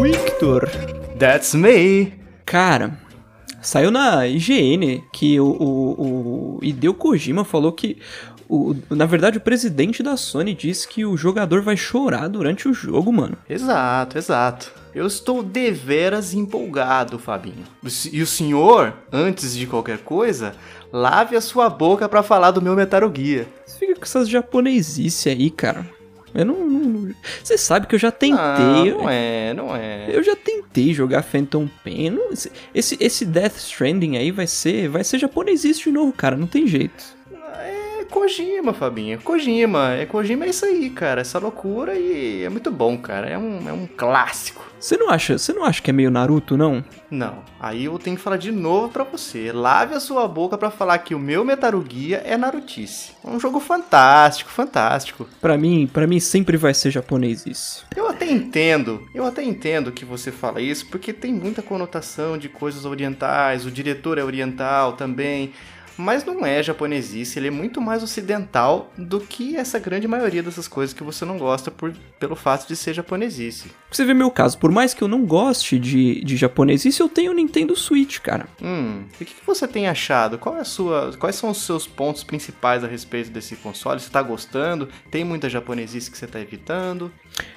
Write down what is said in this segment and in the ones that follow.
Victor, That's me. cara, saiu na IGN que o, o, o Hideo Kojima falou que o, na verdade, o presidente da Sony disse que o jogador vai chorar durante o jogo, mano. Exato, exato. Eu estou deveras empolgado, Fabinho. E o senhor, antes de qualquer coisa, lave a sua boca pra falar do meu Metal Gear. Você fica com essas japonesice aí, cara. Eu não. não- Você sabe que eu já tentei. Ah, não é, não é. Eu já tentei jogar Phantom Pain. Não- esse- esse, esse Death Stranding aí vai ser, vai ser japonesice de novo, cara. Não tem jeito. É Kojima, Fabinho. Kojima. É Kojima é isso aí, cara. Essa loucura e é muito bom, cara. É um, é um clássico. Você não acha? Você não acha que é meio Naruto, não? Não, aí eu tenho que falar de novo pra você. Lave a sua boca pra falar que o meu Metal Gear é Narutice. É um jogo fantástico, fantástico. Pra mim, para mim sempre vai ser japonesice. Eu até entendo, eu até entendo que você fala isso, porque tem muita conotação de coisas orientais, o diretor é oriental também, mas não é japonesice, ele é muito mais ocidental do que essa grande maioria dessas coisas que você não gosta por, pelo fato de ser japonesice. Você vê meu caso, por mais que eu não goste de, de japonesice, eu tenho o Nintendo Switch, cara. Hum, e o que, que você tem achado? Qual é a sua, quais são os seus pontos principais a respeito desse console? Você tá gostando? Tem muita japonesice que você tá evitando?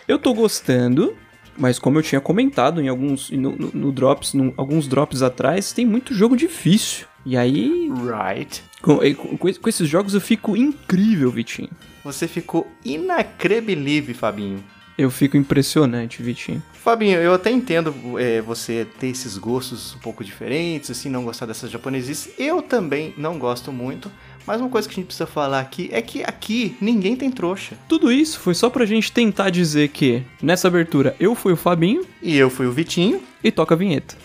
Eu tô gostando, mas como eu tinha comentado em alguns no, no- no drops, num- alguns drops atrás, tem muito jogo difícil. E aí, Right. com, com- com esses jogos eu fico incrível, Vitinho. Você ficou inacreditável, Fabinho. Eu fico impressionante, Vitinho. Fabinho, eu até entendo é, você ter esses gostos um pouco diferentes, assim, não gostar dessas japonesices. Eu também não gosto muito. Mas uma coisa que a gente precisa falar aqui é que aqui ninguém tem trouxa. Tudo isso foi só pra gente tentar dizer que, nessa abertura, eu fui o Fabinho E eu fui o Vitinho. e toca a vinheta.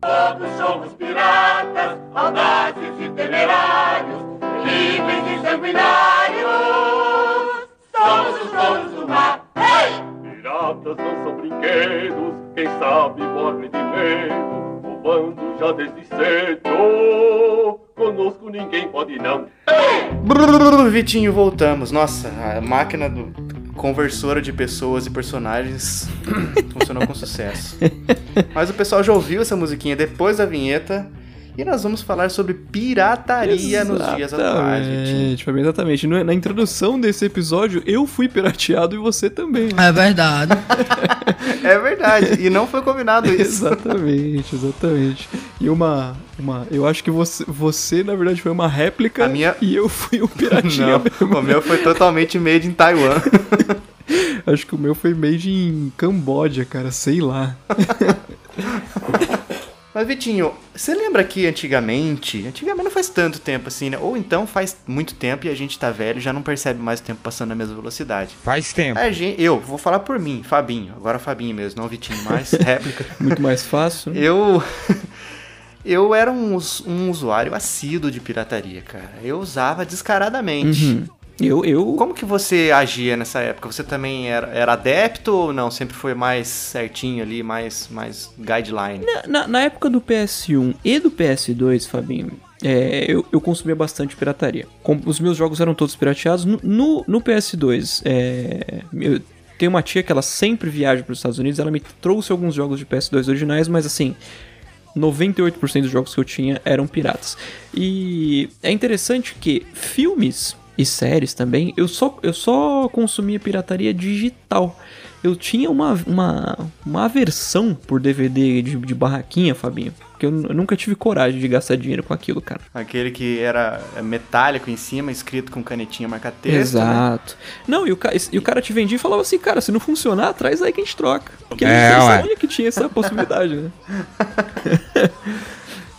Todos somos piratas, audazes e temerários, livres e sanguinários. Somos os donos do mar. Hey! Piratas não são brinquedos, quem sabe morre de medo. O bando já desde cedo, conosco ninguém pode não. Brrr, Vitinho, voltamos. Nossa, a máquina do conversora de pessoas e personagens funcionou com sucesso. Mas o pessoal já ouviu essa musiquinha depois da vinheta. E nós vamos falar sobre pirataria nos dias atuais, Vitinho. Exatamente, exatamente. Na introdução desse episódio, eu fui pirateado e você também. É verdade. É verdade, e não foi combinado isso. exatamente, exatamente. E uma, uma. Eu acho que você, você, na verdade, foi uma réplica A minha- e eu fui um piratinha Não, mesmo. o meu foi totalmente made in Taiwan. Acho que o meu foi made em Camboja, cara, sei lá. Mas, Vitinho, você lembra que antigamente, antigamente não faz tanto tempo assim, né? Ou então faz muito tempo e a gente tá velho e já não percebe mais o tempo passando na mesma velocidade. Faz tempo. A gente, eu, vou falar por mim, Fabinho, agora Fabinho mesmo, não Vitinho mais, réplica. Muito mais fácil. né? Eu. Eu era um, um usuário assíduo de pirataria, cara. Eu usava descaradamente. Uhum. Eu, eu. Como que você agia nessa época? Você também era, era adepto ou não? Sempre foi mais certinho ali, mais, mais guideline? Na, na época do PS1 e do PS2, Fabinho, é, eu, eu consumia bastante pirataria. Com- os meus jogos eram todos pirateados. No, no, no PS2, é, eu tenho uma tia que ela sempre viaja para os Estados Unidos. Ela me trouxe alguns jogos de PS2 originais, mas assim. 98% dos jogos que eu tinha eram piratas. E é interessante que filmes e séries também, eu só, eu só consumia pirataria digital. Eu tinha uma, uma, uma aversão por DVD de, de barraquinha, Fabinho. Porque eu, eu nunca tive coragem de gastar dinheiro com aquilo, cara. Aquele que era metálico em cima, escrito com canetinha marca-texto. né? Exato. Não, e o, e o cara te vendia e falava assim, cara, se não funcionar, traz aí que a gente troca. Porque É, ele não sabia que tinha essa possibilidade, né?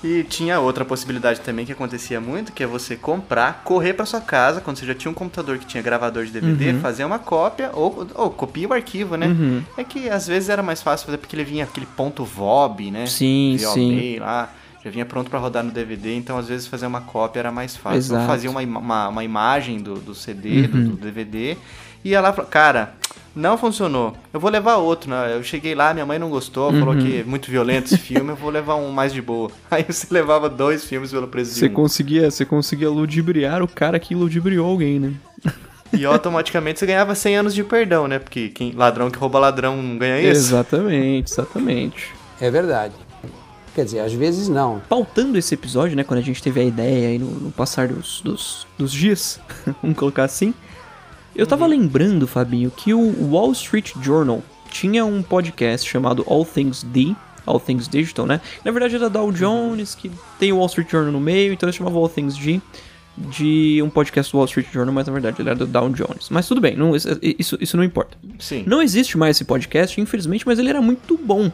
E tinha outra possibilidade também que acontecia muito, que é você comprar, correr pra sua casa, quando você já tinha um computador que tinha gravador de DVD, fazer uma cópia, ou, ou copia o arquivo, né? Uhum. É que às vezes era mais fácil fazer porque ele vinha aquele ponto VOB, né? Sim, VOB sim. lá, já vinha pronto pra rodar no DVD, então às vezes fazer uma cópia era mais fácil. Exato. Eu fazia uma, uma, uma imagem do, do CD, do, Uhum. do DVD, ia lá e falava, cara, Não funcionou. Eu vou levar outro, né? Eu cheguei lá, minha mãe não gostou, falou Uhum. que é muito violento esse filme, eu vou levar um mais de boa. Aí você levava dois filmes pelo preço de Você um. conseguia, você conseguia ludibriar o cara que ludibriou alguém, né? E automaticamente você ganhava 100 anos de perdão, né? Porque quem, ladrão que rouba ladrão não ganha isso. Exatamente, exatamente. É verdade. Quer dizer, às vezes não. Pautando esse episódio, né, quando a gente teve a ideia aí no, no passar dos, dos, dos dias, vamos colocar assim, eu tava lembrando, Fabinho, que o Wall Street Journal tinha um podcast chamado All Things D, All Things Digital, né? Na verdade era Dow Jones, que tem o Wall Street Journal no meio, então ele chamava All Things D, de um podcast do Wall Street Journal, mas na verdade ele era do Dow Jones. Mas tudo bem, não, isso, isso não importa. Sim. Não existe mais esse podcast, infelizmente, mas ele era muito bom.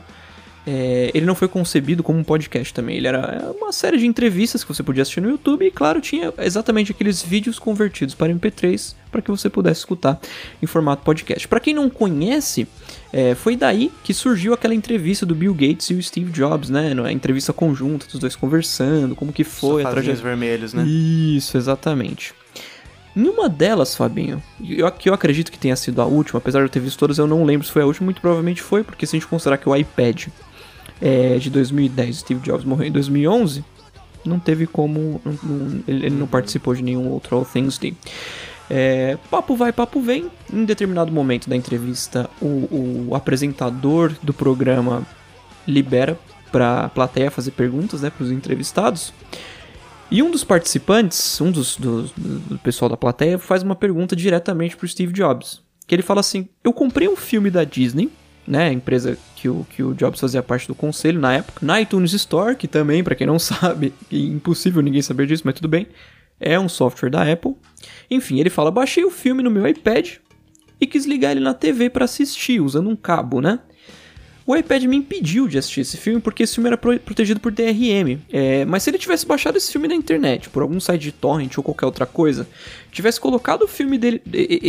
É, ele não foi concebido como um podcast também. Ele era uma série de entrevistas que você podia assistir no YouTube e, claro, tinha exatamente aqueles vídeos convertidos para MP3 para que você pudesse escutar em formato podcast. Para quem não conhece, é, foi daí que surgiu aquela entrevista do Bill Gates e o Steve Jobs, né? A entrevista conjunta dos dois conversando, como que foi a Sofazinhos trajetória. vermelhos, né? Isso, exatamente. Em uma delas, Fabinho, eu, que eu acredito que tenha sido a última, apesar de eu ter visto todas, eu não lembro se foi a última, muito provavelmente foi, porque se a gente considerar que o iPad é de 2010 Steve Jobs morreu em 2011, não teve como. não- ele, ele não participou de nenhum outro All Things Day. É, papo vai, papo vem. Em determinado momento da entrevista, o, o apresentador do programa libera para a plateia fazer perguntas né, para os entrevistados. E um dos participantes, um dos, dos- do, pessoal da plateia, faz uma pergunta diretamente pro Steve Jobs. Que ele fala assim: Eu comprei um filme da Disney, né? Empresa que o, que o Jobs fazia parte do conselho na época, na iTunes Store, que também, pra quem não sabe, é impossível ninguém saber disso, mas tudo bem. É um software da Apple. Enfim, ele fala: baixei o filme no meu iPad e quis ligar ele na TV pra assistir, usando um cabo, né? O iPad me impediu de assistir esse filme porque esse filme era pro- protegido por DRM. É, mas se ele tivesse baixado esse filme na internet, por algum site de torrent ou qualquer outra coisa, tivesse colocado o filme dele,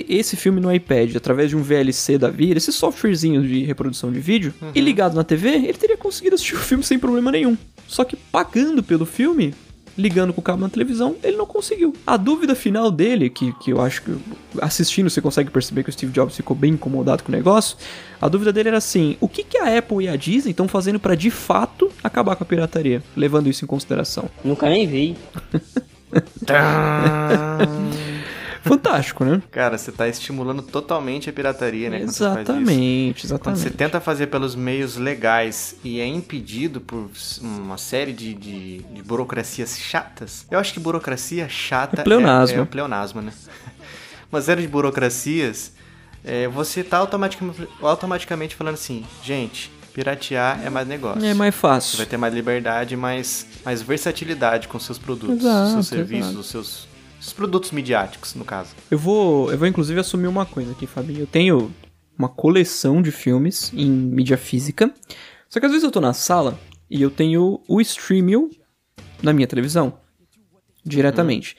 esse filme no iPad através de um VLC da vida, esse softwarezinho de reprodução de vídeo, e ligado na TV, ele teria conseguido assistir o filme sem problema nenhum. Só que pagando pelo filme, ligando com o cabo na televisão, ele não conseguiu. A dúvida final dele, que, que eu acho que assistindo você consegue perceber que o Steve Jobs ficou bem incomodado com o negócio, a dúvida dele era assim: o que, que a Apple e a Disney estão fazendo para de fato acabar com a pirataria, levando isso em consideração? Nunca nem vi. Fantástico, né? Cara, você tá estimulando totalmente a pirataria, né? quando você faz isso. exatamente, Quando exatamente. você tenta fazer pelos meios legais e é impedido por uma série de, de, de burocracias chatas, eu acho que burocracia chata É pleonasmo. é, é pleonasmo, né? Uma série de burocracias, é, você tá automaticamente, automaticamente falando assim, gente, piratear é mais negócio. É mais Você fácil. vai ter mais liberdade, mais, mais versatilidade com seus produtos, Exato, seus serviços, exato. os seus, seus produtos midiáticos, no caso. Eu vou, eu vou inclusive assumir uma coisa aqui, Fabinho. Eu tenho uma coleção de filmes em mídia física. Só que às vezes eu tô na sala e eu tenho o Streamio na minha televisão. Diretamente.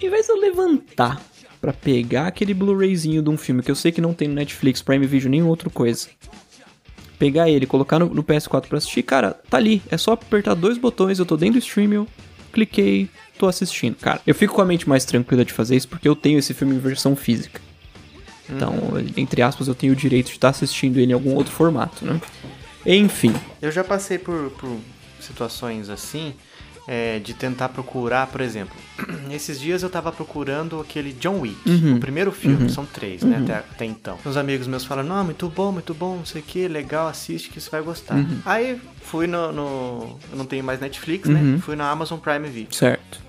Em vez de eu levantar pra pegar aquele Blu-rayzinho de um filme que eu sei que não tem no Netflix, Prime Video, nem outra coisa. Pegar ele, colocar no, no PS4 pra assistir, cara, tá ali. É só apertar dois botões, eu tô dentro do Streamio, cliquei, tô assistindo. Cara, eu fico com a mente mais tranquila de fazer isso porque eu tenho esse filme em versão física. Então, entre aspas, eu tenho o direito de estar assistindo ele em algum outro formato, né? Enfim, Eu já passei por, por situações assim, é, de tentar procurar, por exemplo, esses dias eu tava procurando aquele John Wick, Uhum. o primeiro filme, são três, né, até, até então. Uns amigos meus falaram, não, muito bom, muito bom, não sei o que, legal, assiste que você vai gostar. Uhum. Aí fui no, no- eu não tenho mais Netflix, né, Uhum. fui na Amazon Prime Video. certo.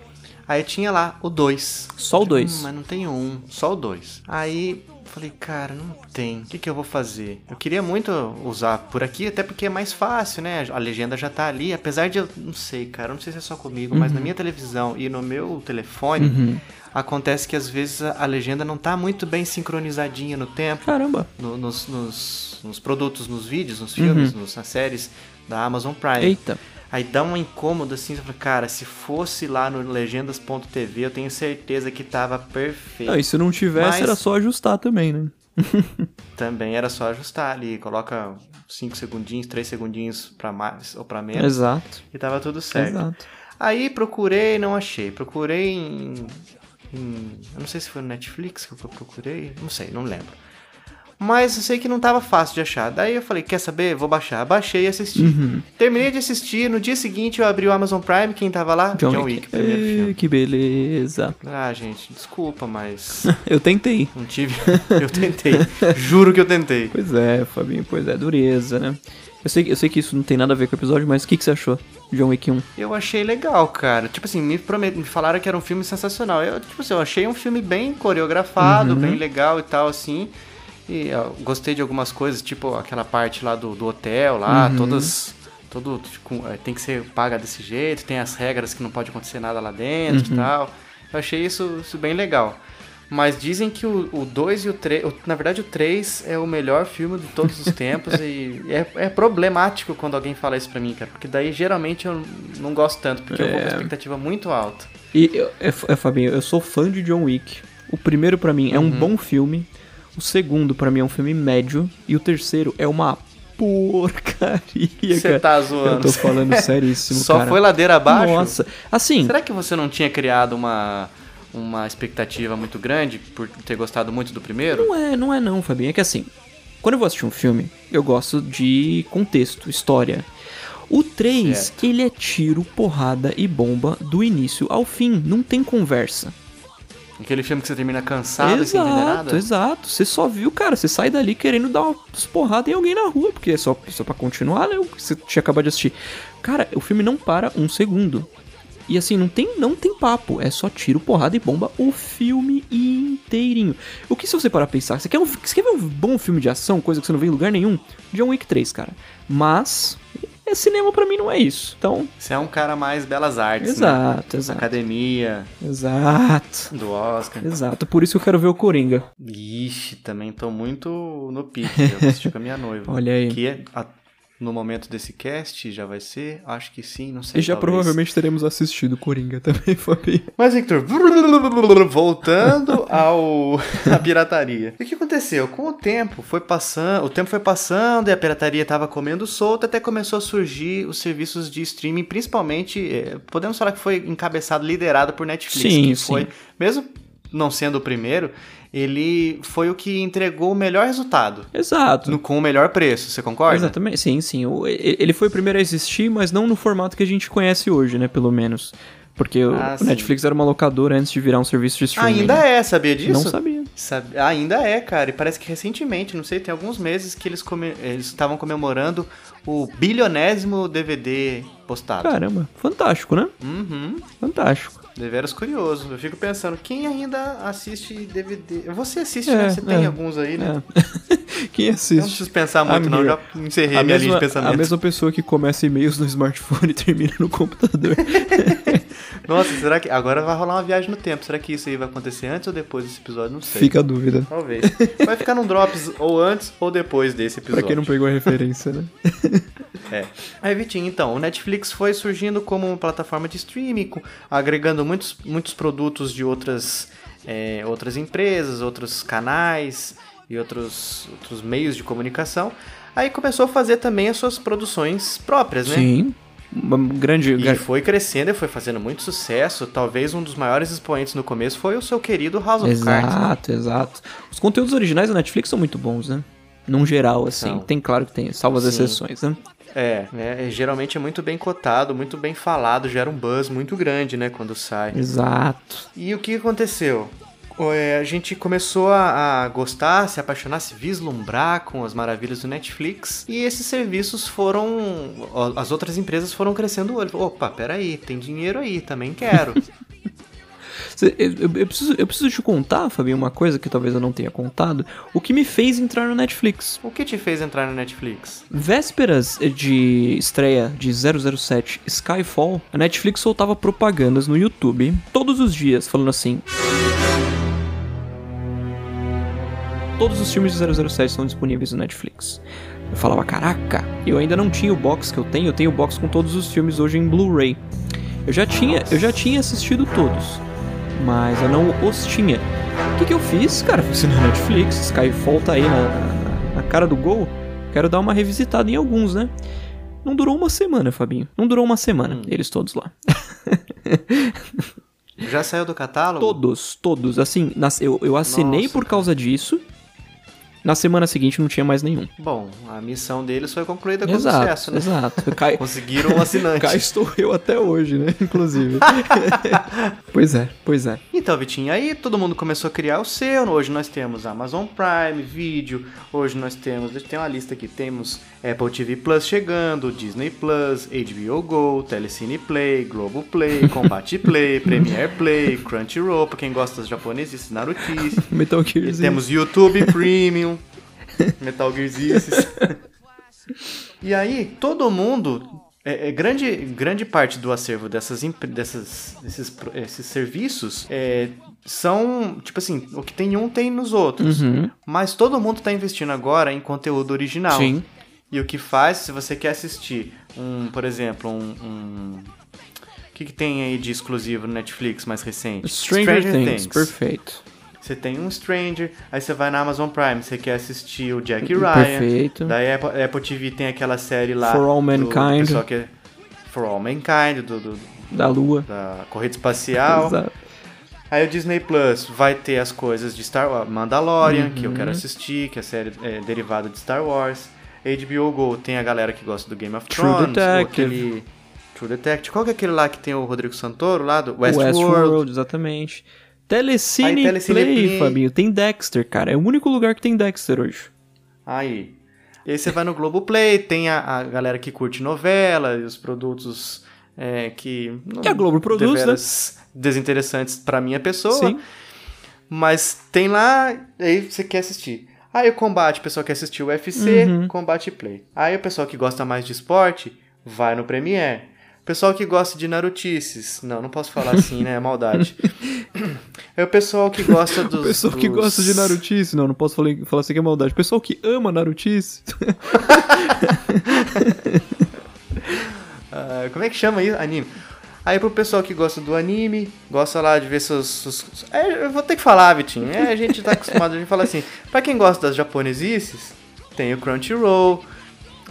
Aí tinha lá o 2. Só o dois. mas não tem um, só o 2. Aí falei, cara, não tem. O que, que eu vou fazer? Eu queria muito usar por aqui, até porque é mais fácil, né? A legenda já tá ali. Apesar de eu não sei, cara, eu não sei se é só comigo, mas na minha televisão e no meu telefone. Uhum. Acontece que às vezes a a legenda não tá muito bem sincronizadinha no tempo Caramba. no- nos, nos- nos produtos, nos vídeos, nos filmes, Uhum. nos- nas séries da Amazon Prime. Eita. Aí dá um incômodo assim, você fala, cara, se fosse lá no legendas.tv, eu tenho certeza que tava perfeito. Não, e se não tivesse, Mas- era só ajustar também, né? Também era só ajustar ali, coloca 5 segundinhos, 3 segundinhos pra mais ou pra menos Exato. e tava tudo certo. Exato. Aí procurei, não achei. Procurei em, em- Eu não sei se foi no Netflix que eu procurei, não sei, não lembro. Mas eu sei que não tava fácil de achar. Daí eu falei, quer saber? Vou baixar. Baixei e assisti. Uhum. Terminei de assistir, no dia seguinte eu abri o Amazon Prime, quem tava lá? John, Wick, primeiro Ê, filme. Que beleza. Ah, gente, desculpa, mas Eu tentei. não tive. eu tentei. Juro que eu tentei. Pois é, Fabinho, pois é, dureza, né? Eu sei, eu sei que isso não tem nada a ver com o episódio, mas o que, que você achou de John Wick 1? Eu achei legal, cara. Tipo assim, me, promet... me falaram que era um filme sensacional. Eu, tipo assim, eu achei um filme bem coreografado, Uhum. bem legal e tal, assim. E ó, gostei de algumas coisas, tipo aquela parte lá do, do hotel lá, Uhum. todas. Todo, tipo, é, tem que ser paga desse jeito, tem as regras que não pode acontecer nada lá dentro Uhum. e tal. Eu achei isso, isso bem legal. Mas dizem que o 2 e o 3. Na verdade, o 3 é o melhor filme de todos os tempos. e é, é problemático quando alguém fala isso pra mim, cara. Porque daí geralmente eu não gosto tanto, porque eu vou com É. expectativa muito alta. E, eu- é, é, Fabinho, eu sou fã de John Wick. O primeiro pra mim é Uhum. um bom filme. O segundo pra mim é um filme médio. E o terceiro é uma porcaria, Você tá Eu zoando. tô falando seríssimo, Só cara. foi ladeira abaixo? Nossa. Assim, Será que você não tinha criado uma, uma expectativa muito grande por ter gostado muito do primeiro? Não é, não é não, Fabinho. É que assim, quando eu vou assistir um filme, eu gosto de contexto, história. O 3, Certo. ele é tiro, porrada e bomba do início ao fim. Não tem conversa. Aquele filme que você termina cansado e sem entender exato, nada? exato. Você só viu, cara, você sai dali querendo dar umas porradas em alguém na rua, porque é só, só pra continuar, né? O que você tinha acabado de assistir. Cara, o filme não para um segundo. E assim, não tem, não tem papo. É só tiro, porrada e bomba o filme inteirinho. O que se você parar pra pensar? Você quer, um, você quer ver um bom filme de ação, coisa que você não vê em lugar nenhum? John Wick 3, cara. Mas, é cinema pra mim não é isso. Então, Você é um cara mais belas artes, né? exato, exato. Academia, Exato. do Oscar. Exato. Por isso que eu quero ver o Coringa. Ixi, também tô muito no pique. Eu vou assistir com a minha noiva. Olha aí. Que é, a- no momento desse cast já vai ser? Acho que sim, não sei. E já talvez. provavelmente teremos assistido Coringa também, Fabinho. Mas, Victor, voltando ao à pirataria. E o que aconteceu? Com o tempo foi passando, o tempo foi passando e a pirataria estava comendo solta, até começou a surgir os serviços de streaming, principalmente, eh, podemos falar que foi encabeçado, liderado por Netflix, Sim, que sim. foi, mesmo não sendo o primeiro, ele foi o que entregou o melhor resultado. Exato. no- com o melhor preço, você concorda? Exatamente, sim, sim. Ele foi o primeiro a existir, mas não no formato que a gente conhece hoje, né? Pelo menos. Porque o- Ah, o sim. Netflix era uma locadora antes de virar um serviço de streaming. Ainda né? é, sabia disso? Não sabia. Ainda é, cara. E parece que recentemente, não sei, tem alguns meses que eles come- estavam comemorando o bilionésimo DVD postado. Caramba, fantástico, né? Uhum. Fantástico. Deveras curioso. Eu fico pensando, quem ainda assiste DVD? Você assiste, É, né? Você tem é, alguns aí, né? É. Quem Eu não assiste? preciso pensar muito, não. Já encerrei A a minha mesma, linha de pensamento. a mesma pessoa que começa e-mails no smartphone e termina no computador. Nossa, será que. Agora vai rolar uma viagem no tempo. Será que isso aí vai acontecer antes ou depois desse episódio? Não sei. Fica a dúvida. Talvez. Vai ficar num Drops ou antes ou depois desse episódio. Pra quem não pegou a referência, né? É. Aí, Vitinho, então, o Netflix foi surgindo como uma plataforma de streaming, agregando muitos, muitos produtos de outras, é, outras empresas, outros canais e outros, outros meios de comunicação. Aí começou a fazer também as suas produções próprias, né? Sim. Uma grande. E foi crescendo e foi fazendo muito sucesso. Talvez um dos maiores expoentes no começo foi o seu querido House of Cards. né? Exato, exato. Os conteúdos originais da Netflix são muito bons, né? Num geral, assim. São. Tem, claro que tem, salvo as exceções, né? É, é, geralmente é muito bem cotado, muito bem falado, gera um buzz muito grande, né, quando sai. Exato. E o que aconteceu? É, a gente começou a, a gostar, se apaixonar, se vislumbrar com as maravilhas do Netflix. E esses serviços foram. As outras empresas foram crescendo o olho. Opa, peraí, tem dinheiro aí, também quero. Eu, eu- preciso, eu preciso te contar, Fabinho, uma coisa que talvez eu não tenha contado. O que me fez entrar no Netflix. o que te fez entrar no Netflix? Vésperas de estreia de 007 Skyfall, a Netflix soltava propagandas no YouTube todos os dias, falando assim. Todos os filmes de 007 estão disponíveis no Netflix. Eu falava, caraca, eu ainda não tinha o box que eu tenho, eu tenho o box com todos os filmes hoje em Blu-ray. Eu já tinha, eu já tinha assistido todos, mas eu não os tinha. O que, que eu fiz, cara? Fui na Netflix, Skyfall tá aí na, na- cara do gol. Quero dar uma revisitada em alguns, né? Não durou uma semana, Fabinho. Não durou uma semana, Hum. eles todos lá. Já saiu do catálogo? Todos, todos. Assim, eu, eu assinei Nossa, por causa disso. Na semana seguinte não tinha mais nenhum. Bom, a missão deles foi concluída com exato, sucesso, né? exato. Cai, Conseguiram um assinante. cá estou eu até hoje, né? Inclusive. pois é, pois é. Então, Vitinho, aí todo mundo começou a criar o seu. Hoje nós temos Amazon Prime Video. Hoje nós temos, deixa eu ter uma lista aqui. Temos Apple TV Plus chegando, Disney Plus, HBO Go, Telecine Play, Globo Play, Combat Play, Premiere Play, Crunchyroll, pra quem gosta dos japoneses, Narutice. Metal Gear Z. temos YouTube Premium, Metal Gear. E aí, todo mundo. É, é, grande, grande parte do acervo dessas, dessas esses, pro- esses serviços é, são, tipo assim, o que tem em um tem nos outros. Uhum. Mas todo mundo tá investindo agora em conteúdo original. Sim. E o que faz, se você quer assistir um, por exemplo, um. um- o que, que tem aí de exclusivo no Netflix mais recente? Stranger, Things, perfeito. Você tem um Stranger, aí você vai na Amazon Prime, você quer assistir o Jack Ryan. Perfeito. Daí a Apple, Apple TV tem aquela série lá. For All do Mankind. pessoal que é- For All Mankind, do, do- Da Lua. da corrida espacial. Exato. Aí o Disney Plus vai ter as coisas de Star Wars, Mandalorian, que eu Uhum. quero assistir, que é a série é, derivada de Star Wars. HBO Go tem a galera que gosta do Game of True Thrones, ou Detective. aquele True Detective. Qual que é aquele lá que tem o Rodrigo Santoro lá do Westworld. Westworld? exatamente. Telecine, Telecine Play, Play. Fabinho. Tem Dexter, cara. É o único lugar que tem Dexter hoje. Aí. E aí você vai no Globoplay, tem a, a galera que curte novela e os produtos é, que... Que a Globo produz, né? Desinteressantes pra minha pessoa. Sim. Mas tem lá, aí você quer assistir. Aí o combate, o pessoal quer assistir o UFC, Uhum. combate play. Aí o pessoal que gosta mais de esporte, vai no Premiere. Pessoal que gosta de narutices, não, não posso falar assim, né, é maldade. É o pessoal que gosta dos... O pessoal que dos- gosta de Narutice, não, não posso falar, falar assim que é maldade. O pessoal que ama Narutice. Ah, como é que chama isso? Anime. Aí pro pessoal que gosta do anime, gosta lá de ver seus. seus- É, eu vou ter que falar, Vitinho. É, a gente tá acostumado a gente falar assim. Pra quem gosta das japonesices, tem o Crunchyroll.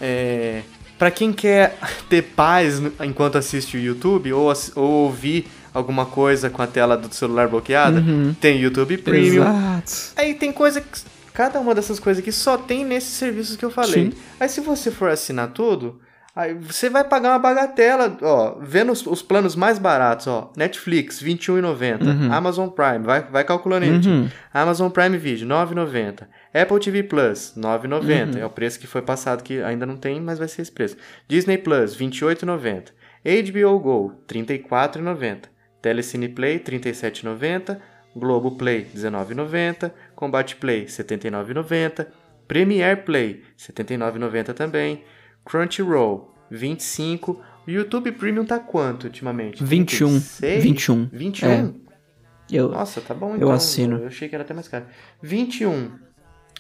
É, pra quem quer ter paz enquanto assiste o YouTube ou, ou ouvir alguma coisa com a tela do celular bloqueada, tem o YouTube Premium. Exato. Aí tem coisa que. Cada uma dessas coisas aqui só tem nesses serviços que eu falei. Sim. Aí se você for assinar tudo, aí você vai pagar uma bagatela, ó, vendo os, os planos mais baratos, ó. Netflix, R$ 21,90. Amazon Prime, vai, vai calculando aí. tio. Amazon Prime Video, R$ 9,90. Apple TV Plus, R$ 9,90. É o preço que foi passado, que ainda não tem, mas vai ser esse preço. Disney Plus, R$ 28,90. HBO Go, R$ 34,90. Telecine Play, R$ 37,90. Globo Play, R$ 19,90. Combat Play, R$ 79,90. Premiere Play, R$ 79,90 também. Crunchyroll, R$ 25. O YouTube Premium tá quanto ultimamente? 21. 36? 21. 21? É. Eu, Nossa, tá bom Eu então. assino. Eu achei que era até mais caro. 21.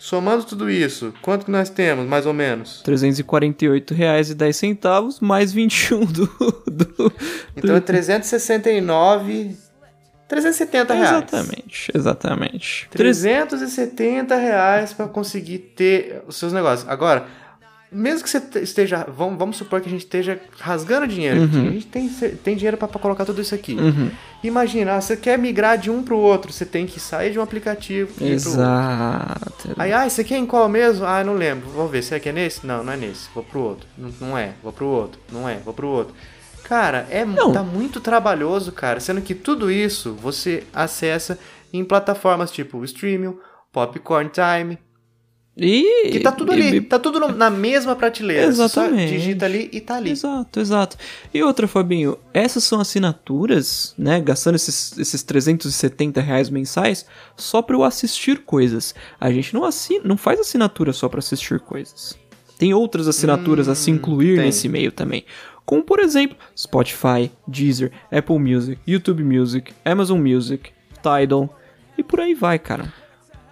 Somando tudo isso, quanto que nós temos, mais ou menos? R$ 348,10 mais 21 do. do Então é 369. 370 reais. Exatamente, exatamente. 370 reais pra conseguir ter os seus negócios. Agora, mesmo que você te- esteja. Vamos, vamos supor que a gente esteja rasgando dinheiro. aqui. A gente tem, tem dinheiro pra pra colocar tudo isso aqui. Uhum. Imagina, ah, você quer migrar de um pro outro, você tem que sair de um aplicativo e ir pro outro. Exato. Aí, ah, você quer em qual mesmo? Ah, não lembro. Vou ver. Você quer nesse? Não, não é nesse. Vou pro outro. Não, não é. Vou pro outro. Não é. Vou pro outro. Cara, é, Não. tá muito trabalhoso, cara. Sendo que tudo isso você acessa em plataformas tipo o Streaming, Popcorn Time. E. Que tá tudo e- ali. Tá tudo na mesma prateleira. Você Exatamente. Só digita ali e tá ali. Exato, exato. E outra, Fabinho, essas são assinaturas, né? Gastando esses, esses 370 reais mensais só pra eu assistir coisas. A gente não, assina, não faz assinatura só pra assistir coisas. Tem outras assinaturas a se incluir tem. nesse meio também. Como, por exemplo, Spotify, Deezer, Apple Music, YouTube Music, Amazon Music, Tidal e por aí vai, cara.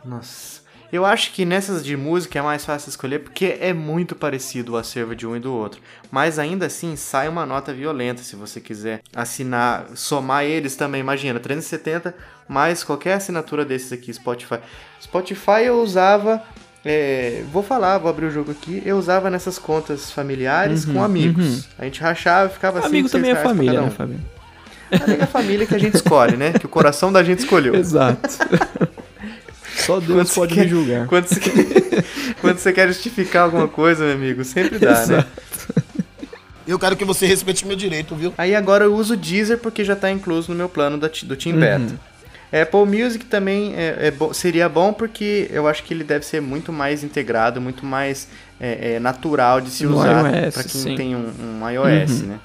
Nossa. Eu acho que nessas de música é mais fácil escolher porque é muito parecido o acervo de um e do outro. Mas ainda assim sai uma nota violenta se você quiser assinar, somar eles também. Imagina, 370 mais qualquer assinatura desses aqui, Spotify. Spotify eu usava. é, vou falar, vou abrir o jogo aqui. Eu usava nessas contas familiares com amigos. A gente rachava, ficava assim. Amigo também é família, né, Fabinho? Amigo é família que a gente escolhe, né? Que o coração da gente escolheu. Exato. Só Deus você pode quer- me julgar. Quando você, quer, quando você quer justificar alguma coisa, meu amigo, sempre dá, né? Eu quero que você respeite meu direito, viu? Aí agora eu uso o Deezer porque já tá incluso no meu plano da, do Team Beta. Apple Music também é, é bo- seria bom porque eu acho que ele deve ser muito mais integrado, muito mais é, é, natural de se No usar iOS, para quem sim. tem um, um iOS, né?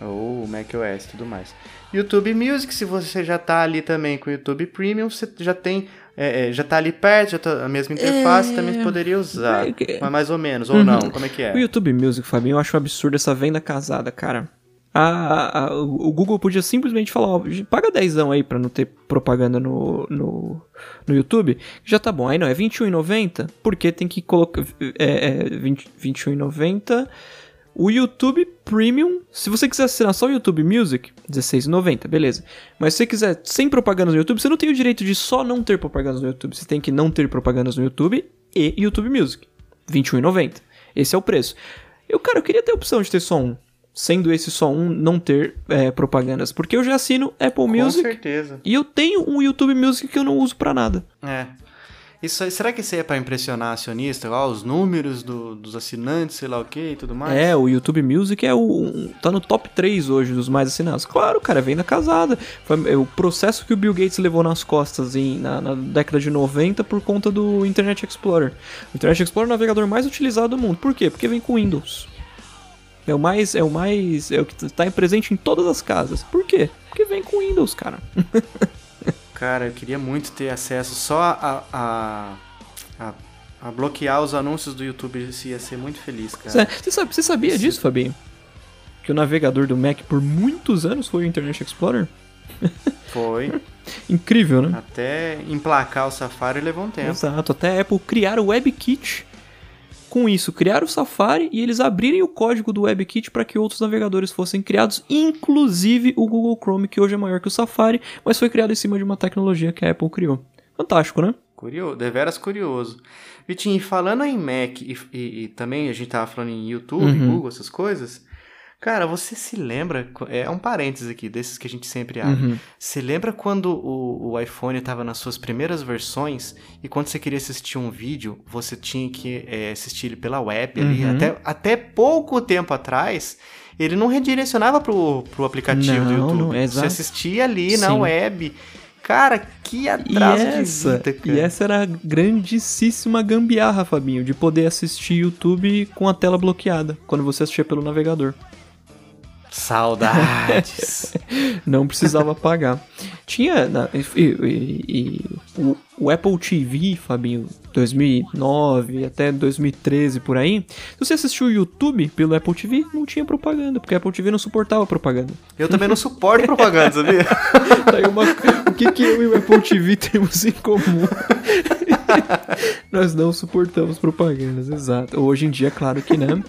Ou macOS e tudo mais. YouTube Music, se você já tá ali também com o YouTube Premium, você já tem. É, é, já tá ali perto, já tá a mesma interface, também poderia usar. É Mas mais ou menos, ou não, como é que é? O YouTube Music, Fabinho, eu acho um absurdo essa venda casada, cara. A, a- o o Google podia simplesmente falar, ó, paga dezão aí pra não ter propaganda no, no, no YouTube, já tá bom. Aí não, é R$21,90, porque tem que colocar é, é, 20 R$21,90. O YouTube Premium, se você quiser assinar só o YouTube Music, R$16,90, beleza. Mas se você quiser sem propagandas no YouTube, você não tem o direito de só não ter propagandas no YouTube. Você tem que não ter propagandas no YouTube e YouTube Music. R$21,90. Esse é o preço. Eu, cara, eu queria ter a opção de ter só um. Sendo esse só um, não ter é, propagandas. Porque eu já assino Apple Com Music certeza. e eu tenho um YouTube Music que eu não uso pra nada. É. Isso, será que isso aí é pra impressionar acionista? Ó, os números do- dos assinantes, sei lá o que e tudo mais? É, o YouTube Music é o. tá no top 3 hoje dos mais assinados. Claro, cara, vem da casada. Foi é, o processo que o Bill Gates levou nas costas em, na, na década de 90 por conta do Internet Explorer. O Internet Explorer é o navegador mais utilizado do mundo. Por quê? Porque vem com Windows. É o mais. É o mais. É o que tá presente em todas as casas. Por quê? Porque vem com Windows, cara. Cara, eu queria muito ter acesso só a, a, a, a bloquear os anúncios do YouTube. Isso ia ser muito feliz, cara. Você, sabe, você sabia disso, Fabinho? Que o navegador do Mac por muitos anos foi o Internet Explorer? Foi. Incrível, né? Até emplacar o Safari levou um tempo. Exato, até a Apple criar o WebKit. Com isso, criar o Safari e eles abrirem o código do WebKit para que outros navegadores fossem criados, inclusive o Google Chrome, que hoje é maior que o Safari, mas foi criado em cima de uma tecnologia que a Apple criou. Fantástico, né? Curioso, deveras curioso. Vitinho, e falando em Mac e, e- e também a gente tava falando em YouTube, Uhum. Google, essas coisas. Cara, você se lembra? É um parênteses aqui, desses que a gente sempre abre. Uhum. Você lembra quando o, o iPhone tava nas suas primeiras versões e quando você queria assistir um vídeo, você tinha que é, assistir ele pela web ali? Uhum. Até, até pouco tempo atrás, ele não redirecionava pro, pro aplicativo do Não, YouTube. não, você assistia ali na Sim. web. Cara, que E atraso essa, de vida, cara. e essa era a grandíssima gambiarra, Fabinho, de poder assistir YouTube com a tela bloqueada, quando você assistia pelo navegador. Saudades. Não precisava pagar. Tinha. na- e, e- e o, o Apple TV, Fabinho, 2009 até 2013 por aí. Se você assistiu o YouTube pelo Apple TV, não tinha propaganda, porque a Apple TV não suportava propaganda. Eu também não suporto propaganda, sabia? Tá uma- o que, que eu e o Apple TV temos em comum? Nós não suportamos propagandas, exato. Hoje em dia, claro que né.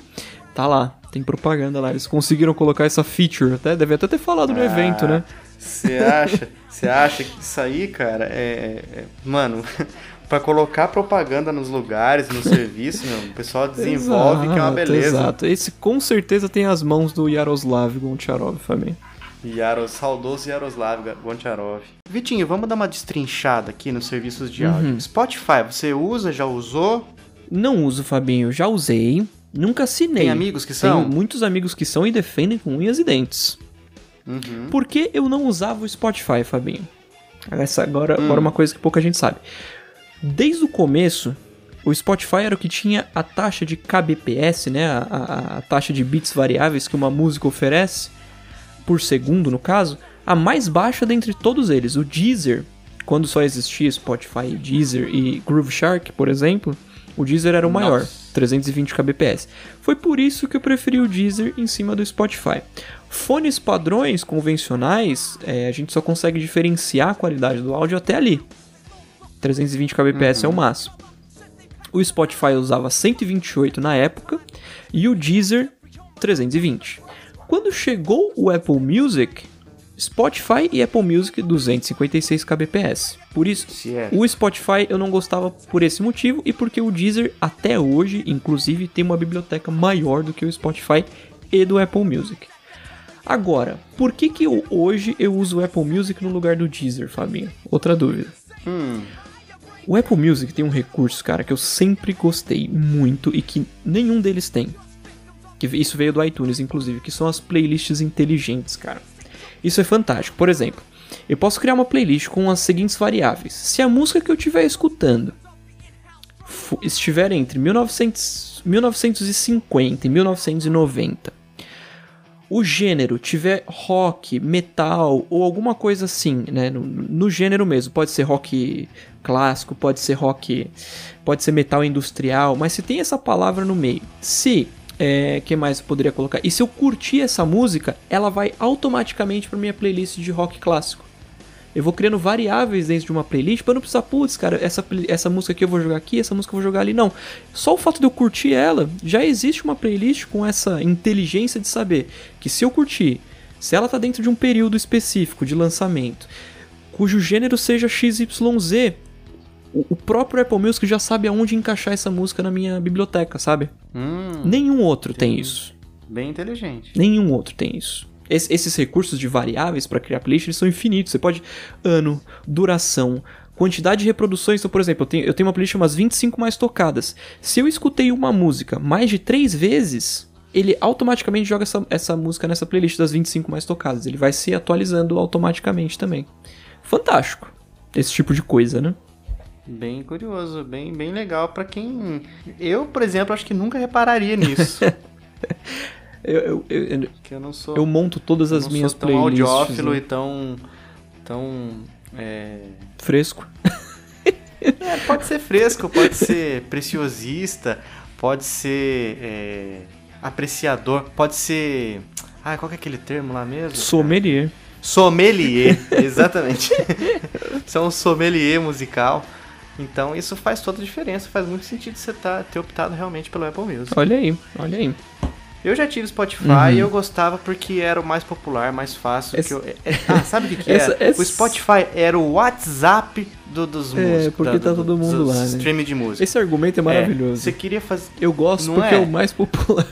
Tá lá, tem propaganda lá. Eles conseguiram colocar essa feature, até deve até ter falado no evento, né? Você acha? Você acha que isso aí, cara, é. é- mano, pra colocar propaganda nos lugares, no serviço, meu, o pessoal desenvolve que é uma Exato, beleza. Exato. Esse com certeza tem as mãos do Yaroslav Goncharov, Fabinho. Yaros, saudoso Yaroslav Goncharov. Vitinho, vamos dar uma destrinchada aqui nos serviços de áudio. Uhum. Spotify, você usa, já usou? Não uso, Fabinho. Já usei. Nunca assinei. Tem amigos que são? Tenho muitos amigos que são e defendem com unhas e dentes. Uhum. Por que eu não usava o Spotify, Fabinho? Essa agora, Hum. agora uma coisa que pouca gente sabe. Desde o começo, o Spotify era o que tinha a taxa de kbps, né? A, a- a taxa de bits variáveis que uma música oferece por segundo, no caso, a mais baixa dentre todos eles. O Deezer, quando só existia Spotify, Deezer e Groove Shark, por exemplo, o Deezer era o maior, Nossa. 320 kbps. Foi por isso que eu preferi o Deezer em cima do Spotify. Fones padrões convencionais, é, a gente só consegue diferenciar a qualidade do áudio até ali. 320 kbps é o máximo. O Spotify usava 128 na época e o Deezer 320. Quando chegou o Apple Music, Spotify e Apple Music 256 kbps. Por isso, é. o Spotify eu não gostava por esse motivo e porque o Deezer até hoje, inclusive, tem uma biblioteca maior do que o Spotify e do Apple Music. Agora, por que que eu, hoje eu uso o Apple Music no lugar do Deezer, Fabinho? Outra dúvida. Hum, O Apple Music tem um recurso, cara, que eu sempre gostei muito e que nenhum deles tem. Que isso veio do iTunes, inclusive, que são as playlists inteligentes, cara. Isso é fantástico. Por exemplo, eu posso criar uma playlist com as seguintes variáveis. Se a música que eu estiver escutando estiver entre 1900, 1950 e 1990, o gênero tiver rock, metal ou alguma coisa assim, né? No, no gênero mesmo. Pode ser rock clássico, pode ser rock. Pode ser metal industrial, mas se tem essa palavra no meio. Se. É, que mais eu poderia colocar? E se eu curtir essa música, ela vai automaticamente para minha playlist de rock clássico. Eu vou criando variáveis dentro de uma playlist pra não precisar, putz, cara, essa, essa música aqui eu vou jogar aqui, essa música eu vou jogar ali. Não. Só o fato de eu curtir ela, já existe uma playlist com essa inteligência de saber que se eu curtir, se ela tá dentro de um período específico de lançamento, cujo gênero seja XYZ, o, o próprio Apple Music já sabe aonde encaixar essa música na minha biblioteca, sabe? Hum, Nenhum outro tem isso. bem inteligente. Nenhum outro tem isso. Es- esses recursos de variáveis para criar playlist eles são infinitos. Você pode ano, duração, quantidade de reproduções. Então, por exemplo, eu tenho, eu tenho uma playlist umas 25 mais tocadas. Se eu escutei uma música mais de três vezes, ele automaticamente joga essa, essa música nessa playlist das 25 mais tocadas. Ele vai se atualizando automaticamente também. Fantástico. Esse tipo de coisa, né? Bem curioso, bem, bem legal pra quem. Eu, por exemplo, acho que nunca repararia nisso. Eu, eu, eu, eu- não sou. eu monto todas eu as minhas sou tão playlists. audiófilo né? e tão. tão. É... Fresco. é, pode ser fresco, pode ser preciosista, pode ser. é, apreciador, pode ser. Ah, qual que é aquele termo lá mesmo? Sommelier. Sommelier, exatamente. São um sommelier musical. Então isso faz toda a diferença, faz muito sentido você tá, ter optado realmente pelo Apple Music. Olha aí, olha aí. Eu já tive Spotify Uhum. e eu gostava porque era o mais popular, mais fácil. Essa- eu- é- Ah, sabe o que, que Essa- era? essa- O Spotify era o WhatsApp do- dos É, músicos. porque tá todo mundo dos lá, né? Streaming de música. Esse argumento é maravilhoso. Você queria fazer. Eu gosto Não porque é? é? o mais popular.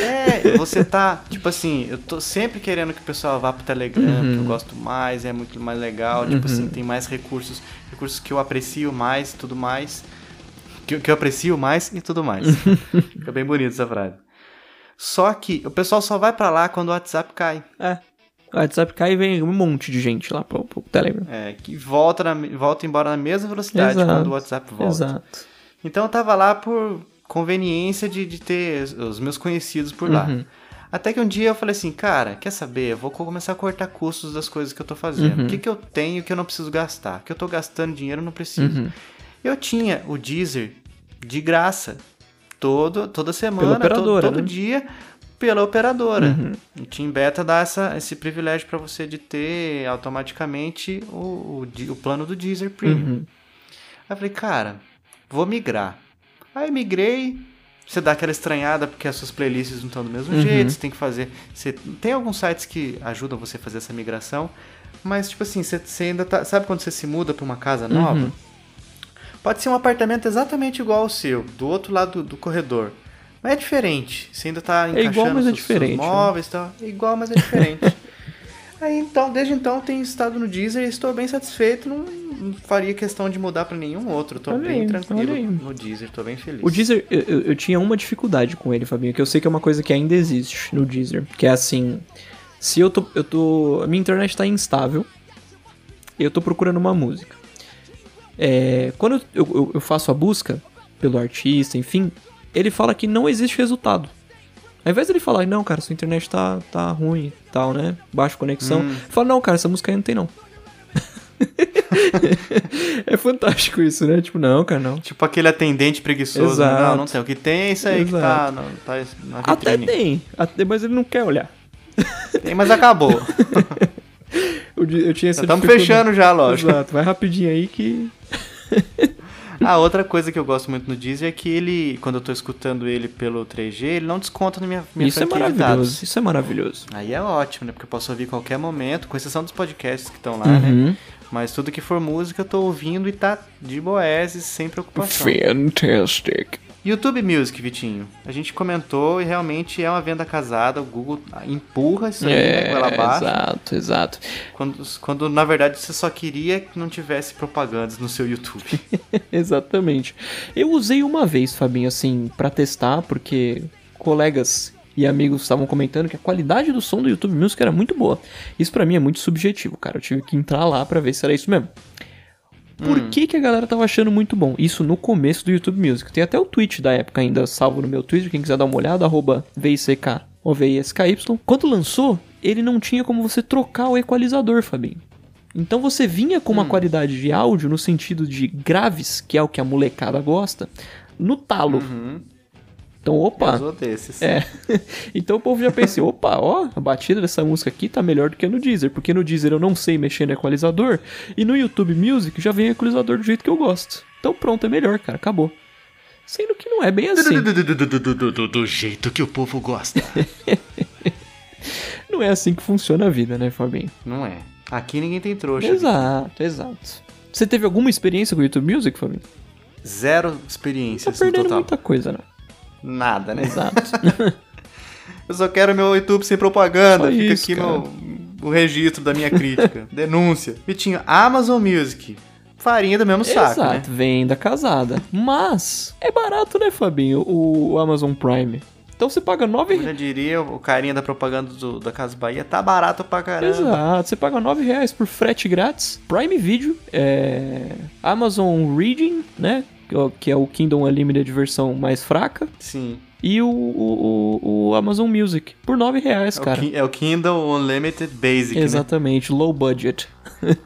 É, você tá, tipo assim, eu tô sempre querendo que o pessoal vá pro Telegram, Uhum. que eu gosto mais, é muito mais legal, tipo assim, tem mais recursos, recursos que eu aprecio mais e tudo mais. Que, eu- que eu aprecio mais e tudo mais. Fica bem bonito essa frase. Só que o pessoal só vai pra lá quando o WhatsApp cai. É. O WhatsApp cai e vem um monte de gente lá pro, pro Telegram. É, que volta, na, volta embora na mesma velocidade Exato. quando o WhatsApp volta. Exato. Então eu tava lá por conveniência de, de ter os meus conhecidos por lá. Uhum. Até que um dia eu falei assim, cara, quer saber? Eu vou começar a cortar custos das coisas que eu tô fazendo. Uhum. O que, que eu tenho que eu não preciso gastar? Que eu tô gastando dinheiro eu não preciso. Uhum. Eu tinha o Deezer de graça. Todo, toda semana, todo, todo né? dia, pela operadora. Uhum. O Team Beta dá essa, esse privilégio para você de ter automaticamente o, o, o plano do Deezer Premium. Uhum. Aí eu falei, cara, vou migrar. Aí migrei. Você dá aquela estranhada porque as suas playlists não estão do mesmo Uhum. jeito, você tem que fazer. Você, tem alguns sites que ajudam você a fazer essa migração, mas tipo assim, você, você ainda tá. Sabe quando você se muda para uma casa nova? Uhum. Pode ser um apartamento exatamente igual ao seu, do outro lado do, do corredor. Mas é diferente. Você ainda tá igual, encaixando mas é diferente, né? móveis e tal. É igual, mas é diferente. Aí então, desde então, tenho estado no Deezer e estou bem satisfeito. Não, não faria questão de mudar para nenhum outro. Tô Olha bem aí, tranquilo no Deezer, tô bem feliz. O Deezer, eu, eu- tinha uma dificuldade com ele, Fabinho, que eu sei que é uma coisa que ainda existe no Deezer. Que é assim, se eu tô. Eu tô. A minha internet tá instável. E eu tô procurando uma música. É, quando eu, eu- eu faço a busca pelo artista, enfim, ele fala que não existe resultado. Ao invés dele falar, não, cara, sua internet tá, tá ruim e tal, né? Baixa conexão. Hum. Fala, não, cara, essa música aí não tem não. é fantástico isso, né? Tipo, não, cara, não. Tipo aquele atendente preguiçoso. né? Exato. Não, não tem. O que tem é isso aí que tá, Exato. no, tá na Até tem, até, mas ele não quer olhar. Tem, mas acabou. Eu, eu tinha essa Estamos fechando já, lógico. Exato, vai rapidinho aí que. Ah, outra coisa que eu gosto muito no Deezer é que ele, quando eu tô escutando ele pelo 3G, ele não desconta na minha, minha isso é maravilhoso, isso é maravilhoso. Aí é ótimo, né? Porque eu posso ouvir a qualquer momento, com exceção dos podcasts que estão lá, né? Uhum. Mas tudo que for música eu tô ouvindo e tá de boeses, sem preocupação. Fantastic. YouTube Music, Vitinho. A gente comentou e realmente é uma venda casada. O Google empurra isso aí, né, goela abaixo. exato, exato. Quando, quando na verdade você só queria que não tivesse propagandas no seu YouTube. Exatamente. Eu usei uma vez, Fabinho, assim, pra testar, porque colegas e amigos estavam comentando que a qualidade do som do YouTube Music era muito boa. Isso pra mim é muito subjetivo, cara. Eu tive que entrar lá pra ver se era isso mesmo. Por que, que a galera tava achando muito bom? Isso no começo do YouTube Music. Tem até o tweet da época ainda salvo no meu Twitter, quem quiser dar uma olhada, arroba VICK ou VISKY. Quando lançou, ele não tinha como você trocar o equalizador, Fabinho. Então você vinha com uma qualidade de áudio no sentido de graves, que é o que a molecada gosta, no talo. Então, opa. É. então o povo já pensou, opa, ó, a batida dessa música aqui tá melhor do que no Deezer, porque no Deezer eu não sei mexer no equalizador, e no YouTube Music já vem equalizador do jeito que eu gosto. Então pronto, é melhor, cara, acabou. Sendo que não é bem assim. Do, do, do, do, do, do, do jeito que o povo gosta. Não é assim que funciona a vida, né, Fabinho? Não é. Aqui ninguém tem trouxa. Exato, exato. Você teve alguma experiência com o YouTube Music, Fabinho? Zero Tá experiências no perdendo total. muita coisa, né? Nada, né? Exato. Eu só quero meu YouTube sem propaganda. Só Fica isso, aqui cara. meu, o registro da minha crítica. Denúncia. Vitinho, Amazon Music. Farinha do mesmo saco, né? Exato, venda casada. Mas é barato, né, Fabinho? O, Amazon Prime. Então você paga 9 Eu já diria, o carinha da propaganda do- da Casa Bahia tá barato pra caramba. Exato, você paga 9 reais por frete grátis. Prime Video, é... Amazon Reading, né? Que é o- Que é o Kindle Unlimited versão mais fraca. Sim. E o, o, o- Amazon Music por 9 reais, É cara. É o Kindle Unlimited Basic, né? Exatamente, low budget.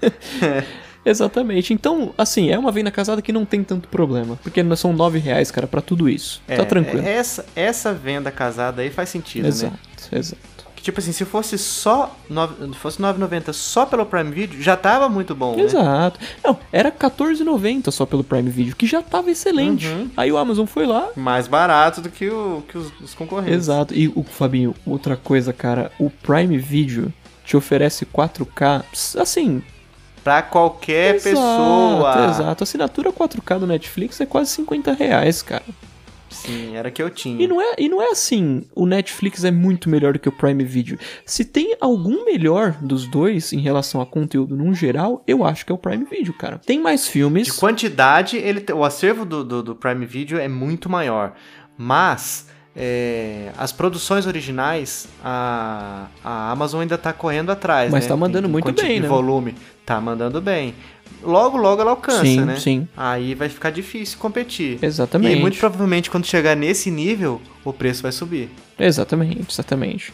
Exatamente. Então, assim, é uma venda casada que não tem tanto problema. Porque não são 9 reais, cara, pra tudo isso. É, tá tranquilo. é- Essa, essa venda casada aí faz sentido, exato, né? exato. Que, tipo assim, se fosse só nove- fosse 9,90 só pelo Prime Video, já tava muito bom, né? Exato. Não, era R$14,90 só pelo Prime Video, que já tava excelente. Uhum. Aí o Amazon foi lá. Mais barato do que, o, que os, os concorrentes. Exato. E o Fabinho, outra coisa, cara, o Prime Video te oferece 4K, assim, Pra qualquer exato, pessoa. Exato. Assinatura 4K do Netflix é quase 50 reais, cara. Sim, era que eu tinha. E não, é, e não é assim, o Netflix é muito melhor do que o Prime Video. Se tem algum melhor dos dois em relação a conteúdo num geral, eu acho que é o Prime Video, cara. Tem mais filmes. De quantidade, ele, o acervo do, do, do Prime Video é muito maior. Mas é, as produções originais, a, a Amazon ainda tá correndo atrás. Mas né? tá mandando muito bem, né? volume. Tá mandando bem. Logo, logo ela alcança, Sim, né? sim. Aí vai ficar difícil competir. Exatamente. E muito provavelmente, quando chegar nesse nível, o preço vai subir. Exatamente, exatamente.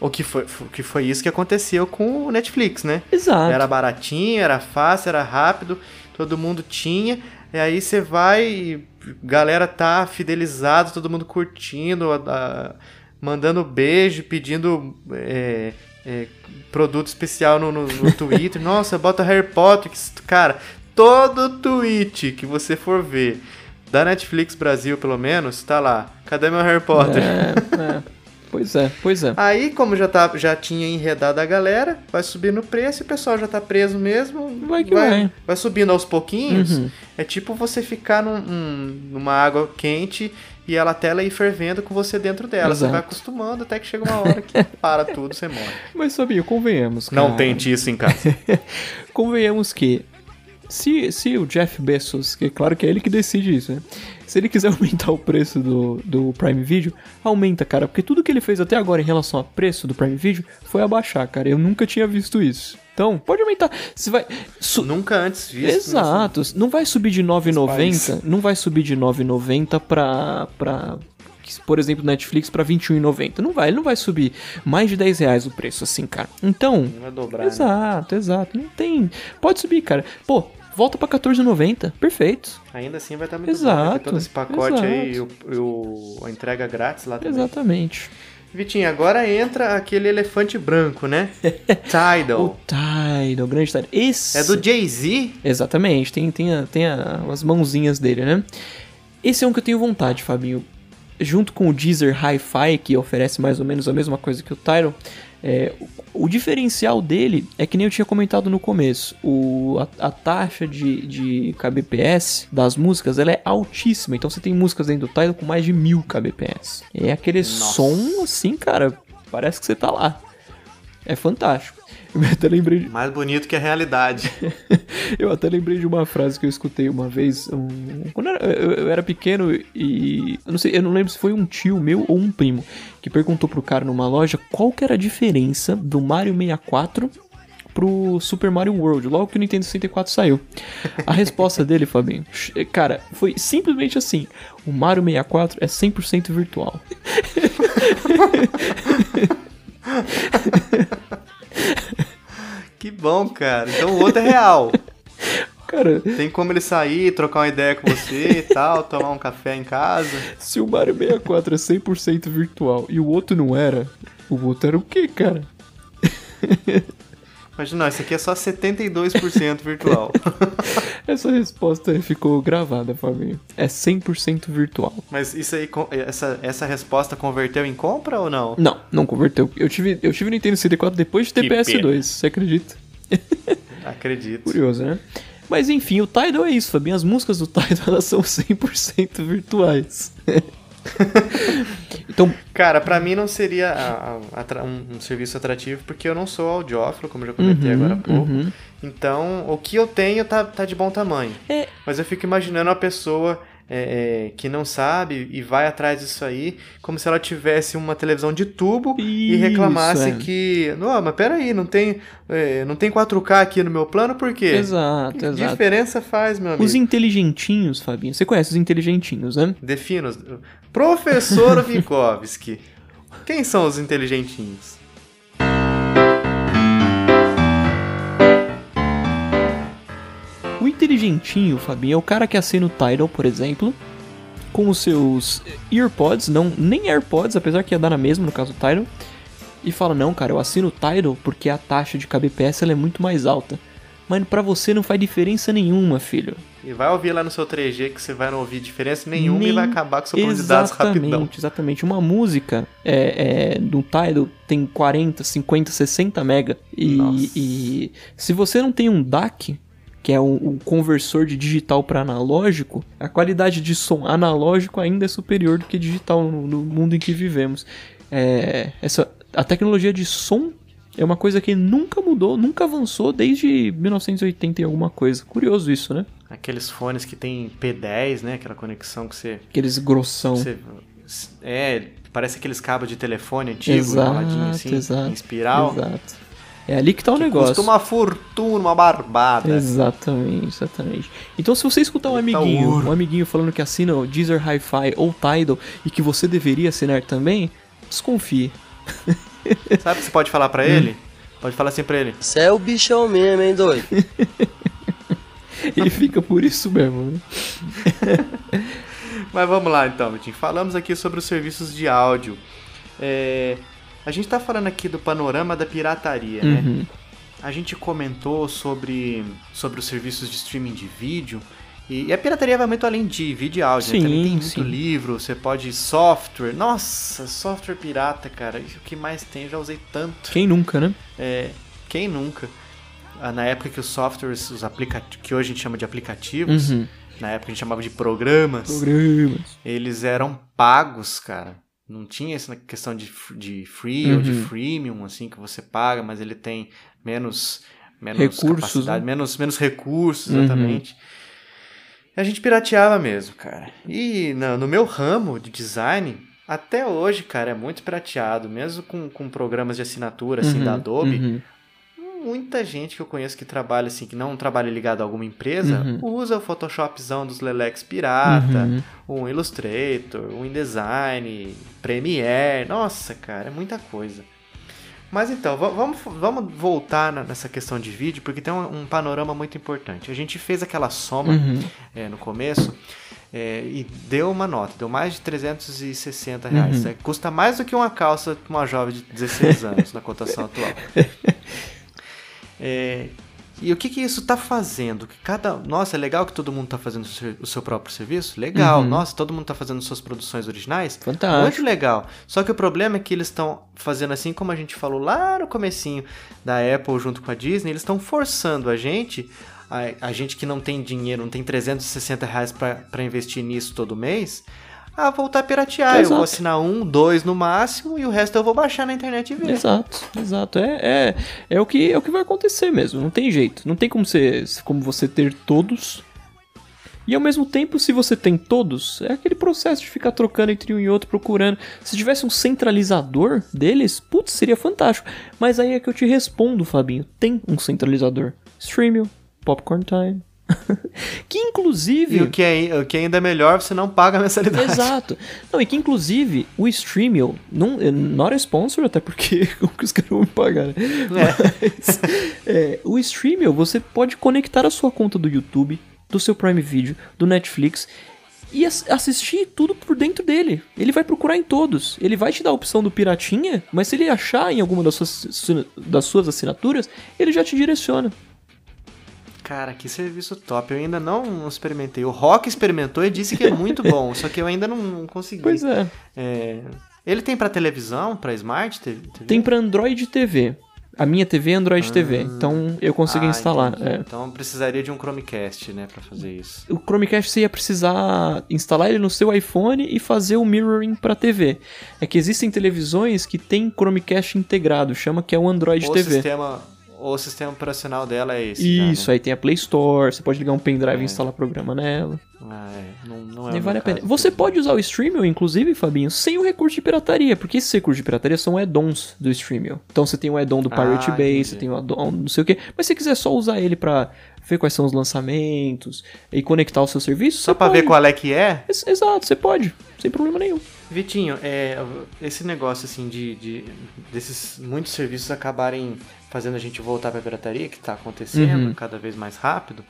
O que foi, que foi isso que aconteceu com o Netflix, né? Exato. Era baratinho, era fácil, era rápido, todo mundo tinha. E aí você vai, e galera tá fidelizado, todo mundo curtindo, a- a- mandando beijo, pedindo é, é, produto especial no, no- no Twitter. Nossa, bota Harry Potter. Cara, todo tweet que você for ver da Netflix Brasil, pelo menos, tá lá. Cadê meu Harry Potter? É, é. Pois é, pois é. Aí, como já, tá, já tinha enredado a galera, vai subindo o preço e o pessoal já tá preso mesmo. Vai que vai. vai subindo aos pouquinhos. Uhum. É tipo você ficar num- num- numa água quente e ela tela ir fervendo com você dentro dela. Você Exato. vai acostumando até que chega uma hora que para tudo, você morre. Mas Fabinho, convenhamos. Cara. Não tente isso em casa. Convenhamos que se, se o Jeff Bezos, que é claro que é ele que decide isso, né? Se ele quiser aumentar o preço do, do Prime Video, aumenta, cara. Porque tudo que ele fez até agora em relação ao preço do Prime Video foi abaixar, cara. Eu nunca tinha visto isso. Então, pode aumentar. Se vai. su- Nunca antes visto. Exato. Não vai subir de 9,90. país. Não vai subir de 9,90 pra. pra por exemplo, Netflix pra 21,90. Não vai, ele não vai subir mais de 10 reais o preço, assim, cara. Então, Não vai dobrar. né? Exato, exato. Não tem. Pode subir, cara. Pô, volta pra 14,90. Perfeito. Ainda assim vai estar muito bom. Exato, Vai ter todo esse pacote exato. aí e o, e o- a entrega grátis lá também. Exatamente. Vitinho, agora entra aquele elefante branco, né? Tidal. O Tidal, o grande Tidal. Esse. É do Jay-Z? Exatamente, tem, tem, a- tem a- as mãozinhas dele, né? Esse é um que eu tenho vontade, Fabinho. junto com o Deezer Hi-Fi, que oferece mais ou menos a mesma coisa que o Tidal, é, o, diferencial dele é que nem eu tinha comentado no começo, o, a, a taxa de, de kbps das músicas ela é altíssima, então você tem músicas dentro do Tidal com mais de mil kbps. É aquele som assim, cara, parece que você tá lá. É fantástico. Eu até lembrei de, Mais bonito que a realidade. eu até lembrei de uma frase que eu escutei uma vez. um- quando eu era, eu- eu era pequeno e. Eu não sei, eu não lembro se foi um tio meu ou um primo que perguntou pro cara numa loja qual que era a diferença do Mario 64 pro Super Mario World, logo que o Nintendo 64 saiu. A resposta dele, Fabinho, cara, foi simplesmente assim: o Mario 64 é 100% virtual. Que bom, cara. Então o outro é real. Cara, Tem como ele sair, trocar uma ideia com você e tal, tomar um café em casa. se o Mario 64 é 100% virtual e o outro não era, o outro era o quê, cara? Mas não, isso aqui é só 72% virtual. Essa resposta aí ficou gravada, Fabinho. É 100% virtual. Mas isso aí, essa, essa resposta converteu em compra ou não? Não, não converteu. Eu tive, eu tive Nintendo 64 depois de ter Que PS2, você acredita? Acredito. Curioso, né? Mas enfim, o Tidal é isso, Fabinho. As músicas do Tidal elas são 100% virtuais. então, Cara, pra mim não seria a- a- um, um serviço atrativo, porque eu não sou audiófilo, como eu já comentei agora há pouco. uhum. Então, o que eu tenho tá, tá de bom tamanho. É. Mas eu fico imaginando uma pessoa é, é, que não sabe e vai atrás disso aí, como se ela tivesse uma televisão de tubo e Isso, reclamasse é. que. Não, mas peraí, não tem, é, não tem 4K aqui no meu plano, por quê? exato, Que exato. diferença faz, meu amigo? Os inteligentinhos, Fabinho. Você conhece os inteligentinhos, né? Defina. os- Professor Vikovski. Quem são os inteligentinhos? Inteligentinho, Fabinho, é o cara que assina o Tidal, por exemplo, com os seus earpods, não nem AirPods, apesar que ia dar na mesma no caso do Tidal, e fala: "Não, cara, eu assino o Tidal porque a taxa de kbps é muito mais alta". Mas pra você não faz diferença nenhuma, filho. E vai ouvir lá no seu 3G que você vai não ouvir diferença nenhuma Nem- e vai acabar com seu plano de dados rapidão. Exatamente, exatamente. Uma música é, é, do Tidal tem 40, 50, 60 mega. E, e se você não tem um DAC, que é um, um conversor de digital para analógico, a qualidade de som analógico ainda é superior do que digital no, no mundo em que vivemos. É, essa, a tecnologia de som é uma coisa que nunca mudou, nunca avançou desde 1980 e alguma coisa. Curioso isso, né? Aqueles fones que tem P10, né? Aquela conexão que você. Aqueles grossão. você é, parece aqueles cabos de telefone antigo, Exato, assim, exato, em espiral. Exato. É ali que tá o negócio. Custa uma fortuna, uma barbada. Exatamente, exatamente. Então, se você escutar um Ele tá amiguinho, ouro. um amiguinho falando que assina o Deezer Hi-Fi ou Tidal e que você deveria assinar também, desconfie. Sabe o que você pode falar pra ele? Pode falar assim pra ele. Cê é o bichão mesmo, hein, doido? E fica por isso mesmo, né? Mas vamos lá então, Vitinho. Falamos aqui sobre os serviços de áudio. É, A gente tá falando aqui do panorama da pirataria, né? Uhum. A gente comentou sobre, sobre os serviços de streaming de vídeo. E, e a pirataria vai muito além de vídeo e áudio, né? Sim, Também tem muito sim. livro, você pode software. Nossa, software pirata, cara. Isso o que mais tem, eu já usei tanto. Quem nunca, né? É, quem nunca? Ah, Na época que os softwares, os aplicativos, que hoje a gente chama de aplicativos, Uhum. na época a gente chamava de programas, Programas. eles eram pagos, cara. Não tinha essa questão de, de free ou de Uhum. freemium, assim, que você paga, mas ele tem menos, menos Recursos, capacidade, né? menos, menos recursos, Uhum. exatamente. A gente pirateava mesmo, cara. E no, no meu ramo de design, até hoje, cara, é muito pirateado. Mesmo com, com programas de assinatura, assim, Uhum, da Adobe, uhum. Muita gente que eu conheço que trabalha assim, que não trabalha ligado a alguma empresa, Uhum. usa o Photoshopzão dos Lelex pirata, Uhum. o Illustrator, o InDesign, Premiere. Nossa, cara, é muita coisa. Mas então, va- vamos, vamos voltar nessa questão de vídeo, porque tem um, um panorama muito importante. A gente fez aquela soma Uhum. é, no começo é, e deu uma nota, deu mais de 360 reais. Uhum. É, custa mais do que uma calça para uma jovem de 16 anos na cotação atual. É, E o que que isso tá fazendo? Que cada, nossa, é legal que todo mundo tá fazendo o seu, próprio serviço? Legal. Nossa, todo mundo tá fazendo suas produções originais? Fantástico. Muito legal. Só que o problema é que eles estão fazendo assim como a gente falou lá no comecinho da Apple junto com a Disney, eles estão forçando a gente, a, a gente que não tem dinheiro, não tem 360 reais pra investir nisso todo mês, a voltar a piratear. Eu Exato. vou assinar um, dois no máximo e o resto eu vou baixar na internet e ver. Exato, exato. É, é, é, o que, é o que vai acontecer mesmo. Não tem jeito. Não tem como você, como você ter todos. E ao mesmo tempo, se você tem todos, é aquele processo de ficar trocando entre um e outro, procurando. Se tivesse um centralizador deles, putz, seria fantástico. Mas aí é que eu te respondo, Fabinho. Tem um centralizador. Streamio, Popcorn Time. que inclusive. E o que, é, o que ainda é melhor, você não paga a mensalidade. Exato. Não, e que inclusive o Streamio, não, é not a sponsor, até porque como que os caras vão me pagar, né? Mas, é, o Streamio, você pode conectar a sua conta do YouTube, do seu Prime Video, do Netflix e ass- assistir tudo por dentro dele. Ele vai procurar em todos. Ele vai te dar a opção do piratinha, mas se ele achar em alguma das suas, das suas assinaturas, ele já te direciona. Cara, que serviço top. Eu ainda não experimentei. O Rock experimentou e disse que é muito bom, só que eu ainda não, consegui. Pois é. É, Ele tem pra televisão, pra Smart TV? Tem pra Android TV. A minha TV é Android TV, então eu consegui Ah, instalar. é. Então precisaria de um Chromecast, né, pra fazer isso. o Chromecast você ia precisar instalar ele no seu iPhone e fazer o mirroring para TV. É que existem televisões que tem Chromecast integrado, chama que é o Android o TV. sistema, o sistema operacional dela é esse. já, Isso, né? aí tem a Play Store, você pode ligar um pendrive É. e instalar programa nela. Ah, é. Não, não é Nem vale a pena. Você pode usar o Streamio, inclusive, Fabinho, sem o recurso de pirataria, porque esses recursos de pirataria são add-ons do Streamio. Então você tem o add-on do Pirate Ah, Bay, entendi. você tem o add-on não sei o que, mas se você quiser só usar ele pra ver quais são os lançamentos e conectar o seu serviço, Só pra pode. ver qual é que é, Ex- Exato, você pode, sem problema nenhum. Vitinho, é, esse negócio assim de, de- desses muitos serviços acabarem fazendo a gente voltar pra pirataria, que tá acontecendo Uhum. cada vez mais rápido,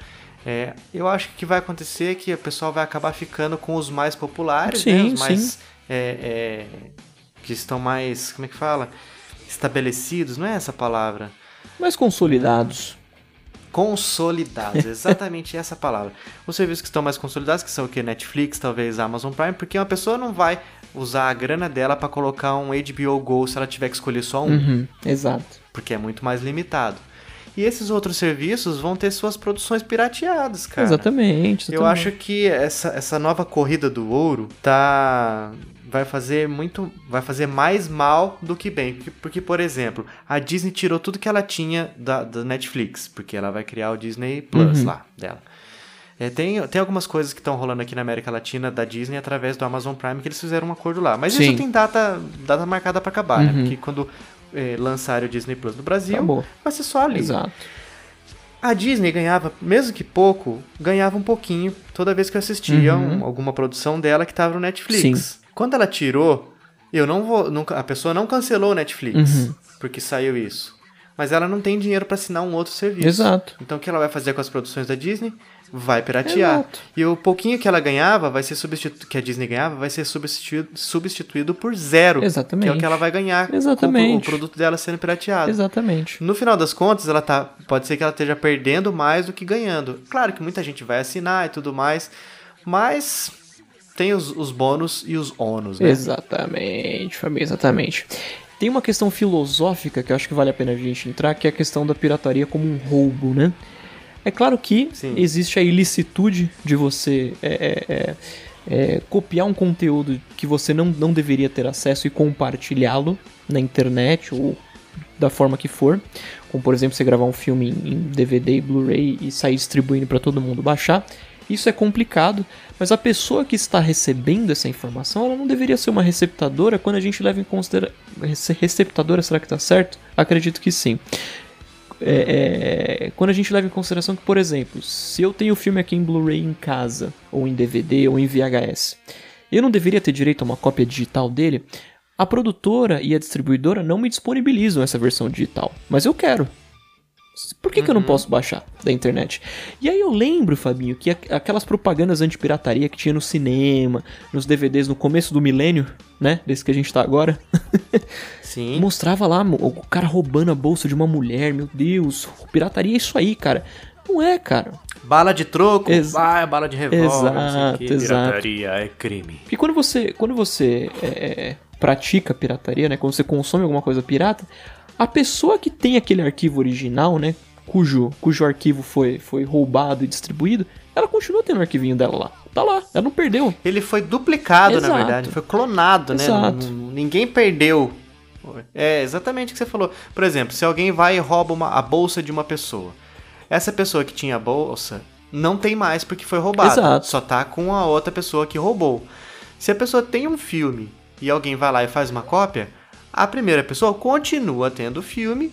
é, eu acho que o que vai acontecer é que o pessoal vai acabar ficando com os mais populares, né? Sim, Os mais é, é, que estão mais, como é que fala? Estabelecidos, não é essa palavra? Mas consolidados. Consolidados, exatamente essa palavra. Os serviços que estão mais consolidados, que são o que? Netflix, talvez Amazon Prime, porque uma pessoa não vai usar a grana dela para colocar um HBO Go se ela tiver que escolher só um, Uhum, exato. porque é muito mais limitado. E esses outros serviços vão ter suas produções pirateadas, cara. Exatamente. Eu acho que essa, essa nova corrida do ouro tá vai fazer muito vai fazer mais mal do que bem porque, porque, por exemplo a Disney tirou tudo que ela tinha da, da Netflix porque ela vai criar o Disney Plus Uhum. lá dela É, tem, tem algumas coisas que estão rolando aqui na América Latina da Disney através do Amazon Prime que eles fizeram um acordo lá mas Sim. isso tem data data marcada para acabar né Uhum. porque quando é, lançarem o Disney Plus no Brasil Acabou. vai ser só ali Exato. a Disney ganhava, mesmo que pouco, ganhava um pouquinho toda vez que eu assistia Uhum. um- alguma produção dela que estava no Netflix. Quando ela tirou, eu não vou. nunca- a pessoa não cancelou o Netflix Uhum. porque saiu isso. Mas ela não tem dinheiro para assinar um outro serviço. Exato. Então o que ela vai fazer com as produções da Disney? Vai piratear. Exato. E o pouquinho que ela ganhava, vai ser substitu... que a Disney ganhava, vai ser substituído, substituído por zero. Exatamente. Que é o que ela vai ganhar Exatamente. com o produto dela sendo pirateado. Exatamente. No final das contas, ela tá, pode ser que ela esteja perdendo mais do que ganhando. Claro que muita gente vai assinar e tudo mais, mas tem os, os bônus e os ônus, né? Exatamente, Fabinho, exatamente. Tem uma questão filosófica que eu acho que vale a pena a gente entrar, que é a questão da pirataria como um roubo, né? É claro que Sim. existe a ilicitude de você é, é, é, é, copiar um conteúdo que você não, não deveria ter acesso e compartilhá-lo na internet ou da forma que for. Como, por exemplo, você gravar um filme em em DVD e Blu-ray e sair distribuindo para todo mundo baixar. Isso é complicado, mas a pessoa que está recebendo essa informação, ela não deveria ser uma receptadora quando a gente leva em consideração. Receptadora, será que está certo? Acredito que sim. É, é, quando a gente leva em consideração que, por exemplo, se eu tenho o filme aqui em Blu-ray em casa, ou em DVD, ou em VHS, eu não deveria ter direito a uma cópia digital dele. A produtora e a distribuidora não me disponibilizam essa versão digital, mas eu quero. Por que, que eu não posso baixar da internet? E aí eu lembro, Fabinho, que aquelas propagandas anti-pirataria que tinha no cinema, nos DVDs no começo do milênio, né? Desse que a gente tá agora. Sim. Mostrava lá o cara roubando a bolsa de uma mulher. Meu Deus, pirataria é isso aí, cara. Não é, cara. Bala de troco, Ex- vai, bala de revólver, Exato, exato. Pirataria é crime. Porque quando você, quando você é, pratica pirataria, né? Quando você consome alguma coisa pirata, a pessoa que tem aquele arquivo original, né? Cujo, cujo arquivo foi, foi roubado e distribuído, ela continua tendo o arquivinho dela lá. Tá lá, ela não perdeu. Ele foi duplicado, na Exato. verdade. Foi clonado, né? Exato. N- n- Ninguém perdeu. É exatamente o que você falou. Por exemplo, se alguém vai e rouba uma- a bolsa de uma pessoa. Essa pessoa que tinha a bolsa não tem mais porque foi roubada. Exato. Só tá com a outra pessoa que roubou. Se a pessoa tem um filme e alguém vai lá e faz uma cópia, a primeira pessoa continua tendo o filme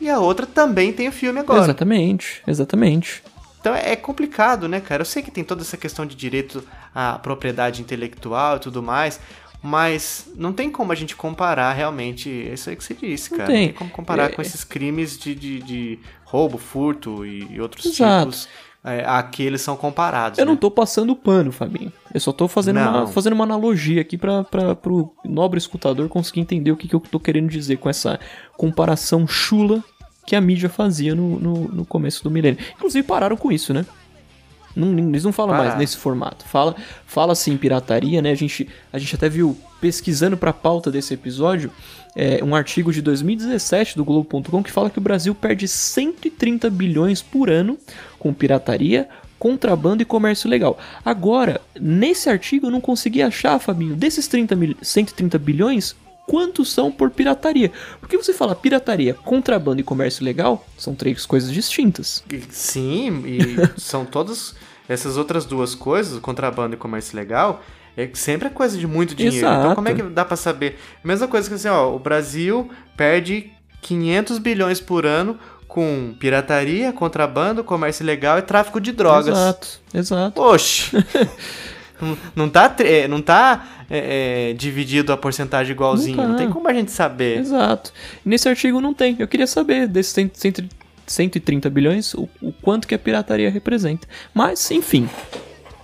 e a outra também tem o filme agora. Exatamente, exatamente. Então é complicado, né, cara? Eu sei que tem toda essa questão de direito à propriedade intelectual e tudo mais, mas não tem como a gente comparar realmente isso aí que você disse, Não cara. tem. Não tem como comparar É- com esses crimes de, de, de roubo, furto e, e outros Exato. tipos é, a que eles são comparados. Eu né? não tô passando pano, Fabinho. Eu só tô fazendo, uma, fazendo uma analogia aqui pra, pro nobre escutador conseguir entender o que, que eu tô querendo dizer com essa comparação chula que a mídia fazia no, no, no começo do milênio. Inclusive pararam com isso, né? Não, eles não falam mais Pararam. nesse formato. Fala, fala assim pirataria, né? A gente, a gente até viu pesquisando pra pauta desse episódio é, um artigo de 2017 do Globo.com que fala que o Brasil perde 130 bilhões por ano com pirataria, contrabando e comércio ilegal. Agora, nesse artigo eu não consegui achar, Fabinho, desses 30 mil, 130 bilhões, quantos são por pirataria? Porque você fala pirataria, contrabando e comércio ilegal, são três coisas distintas. Sim, e são todas essas outras duas coisas, contrabando e comércio legal, é sempre é coisa de muito dinheiro. Então Exato. como é que dá pra saber? Mesma coisa que assim, ó, o Brasil perde 500 bilhões por ano com pirataria, contrabando, comércio ilegal e tráfico de drogas. Exato, exato. Oxi! Não- não tá, é, não tá é, é, dividido a porcentagem igualzinho. Não Não, tá. tem como a gente saber. Exato. Nesse artigo não tem. Eu queria saber desses 100, 100, 130 bilhões, o, o quanto que a pirataria representa. Mas, enfim.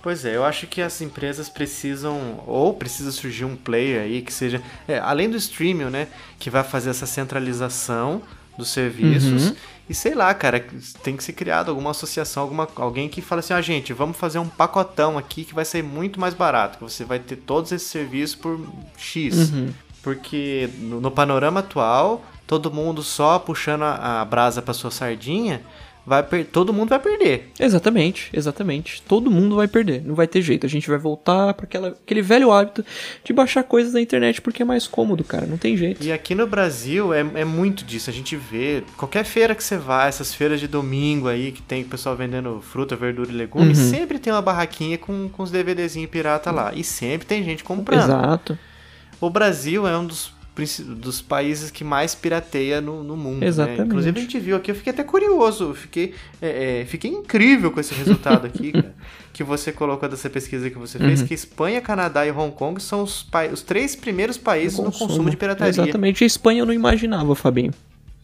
Pois é, eu acho que as empresas precisam, ou precisa surgir um player aí que seja, é, além do streaming, né, que vai fazer essa centralização dos serviços, Uhum. E sei lá, cara, tem que ser criado alguma associação, alguma, alguém que fala assim, ah, gente, vamos fazer um pacotão aqui que vai ser muito mais barato, que você vai ter todos esses serviços por X. Uhum. Porque no, no panorama atual, todo mundo só puxando a, a brasa pra sua sardinha, vai todo mundo vai perder. Exatamente, exatamente. Todo mundo vai perder. Não vai ter jeito. A gente vai voltar para aquele velho hábito de baixar coisas na internet porque é mais cômodo, cara. Não tem jeito. E aqui no Brasil é, é muito disso. A gente vê, qualquer feira que você vai, essas feiras de domingo aí, que tem o pessoal vendendo fruta, verdura e legume, Uhum. sempre tem uma barraquinha com, com os DVDzinhos pirata lá. E sempre tem gente comprando. Exato. O Brasil é um dos, dos países que mais pirateia no, no mundo. né? Exatamente. Inclusive a gente viu aqui, eu fiquei até curioso, fiquei, é, é, fiquei incrível com esse resultado aqui, cara, que você colocou dessa pesquisa que você Uhum. fez, que Espanha, Canadá e Hong Kong são os, os três primeiros países no consumo de pirataria. Exatamente. A Espanha eu não imaginava, Fabinho.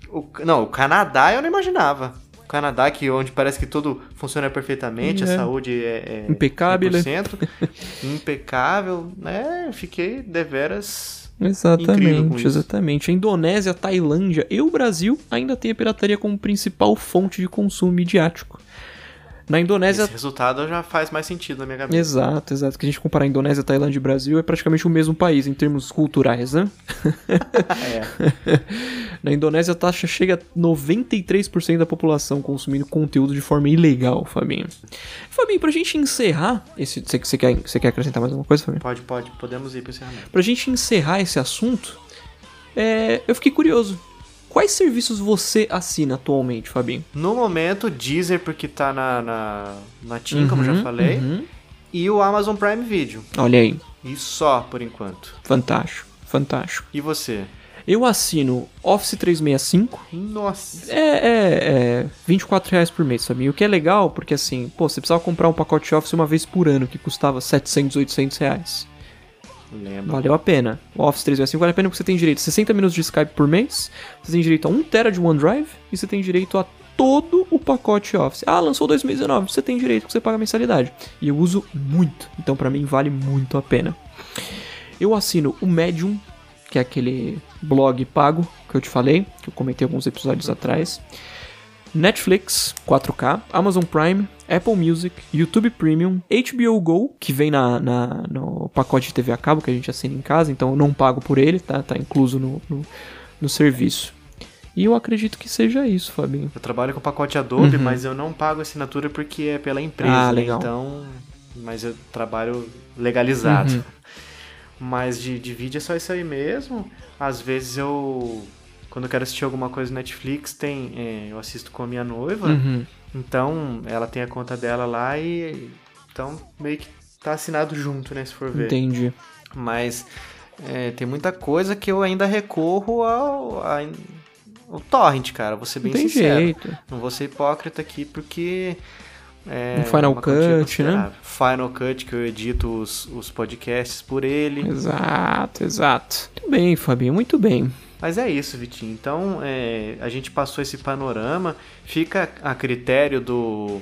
O- não, o Canadá eu não imaginava. O Canadá, que onde parece que tudo funciona perfeitamente, É. a saúde é, é Impecável. 100%, impecável, né? Eu Fiquei deveras Exatamente, exatamente. A Indonésia, a Tailândia e o Brasil ainda tem a pirataria como principal fonte de consumo midiático. Na Indonésia. Esse resultado já faz mais sentido na minha cabeça. Exato, exato. Que a gente comparar a Indonésia, Tailândia e Brasil é praticamente o mesmo país em termos culturais, né? É. Na Indonésia a taxa chega a 93% da população consumindo conteúdo de forma ilegal, Fabinho. Fabinho, pra gente encerrar esse. Você, quer, você quer acrescentar mais alguma coisa, Fabinho? Pode, pode, podemos ir pro encerramento. Pra gente encerrar esse assunto, é, eu fiquei curioso. Quais serviços você assina atualmente, Fabinho? No momento, Deezer, porque tá na, na, na TIM, como eu já Uhum, falei, uhum. e o Amazon Prime Video. Olha aí, E só, por enquanto. fantástico, fantástico. E você? Eu assino Office 365. Nossa. É, é, é 24 reais por mês, Fabinho. O que é legal, porque assim, pô, você precisava comprar um pacote Office uma vez por ano, que custava 700, 800 reais. Lembra. Valeu a pena. O Office 365 vale a pena porque você tem direito a 60 minutos de Skype por mês, você tem direito a 1 tera de OneDrive e você tem direito a todo o pacote Office. Ah, lançou 2019, você tem direito que você paga mensalidade. E eu uso muito, então pra mim vale muito a pena. Eu assino o Medium, que é aquele blog pago que eu te falei, que eu comentei alguns episódios atrás. Netflix 4K, Amazon Prime, Apple Music, YouTube Premium, HBO Go, que vem na, na- no pacote de TV a cabo que a gente assina em casa, então eu não pago por ele, tá, tá incluso no, no, no serviço. E eu acredito que seja isso, Fabinho. Eu trabalho com pacote Adobe, Uhum. mas eu não pago assinatura porque é pela empresa, Ah, né? legal. Então, mas eu trabalho legalizado. Uhum. Mas de, de vídeo é só isso aí mesmo. Às vezes eu, quando eu quero assistir alguma coisa no Netflix, tem, é, eu assisto com a minha noiva. Uhum. Então, ela tem a conta dela lá e então meio que tá assinado junto, né, se for ver. Entendi. Mas é, tem muita coisa que eu ainda recorro ao, torrent, cara. Vou ser bem tem sincero. jeito. Não vou ser hipócrita aqui porque. É Um Final quantia Cut, considerável. Final Cut, que eu edito os, os podcasts por ele. Exato, exato. Muito bem, Fabinho, muito bem. Mas é isso, Vitinho. Então, é, a gente passou esse panorama. Fica a critério do,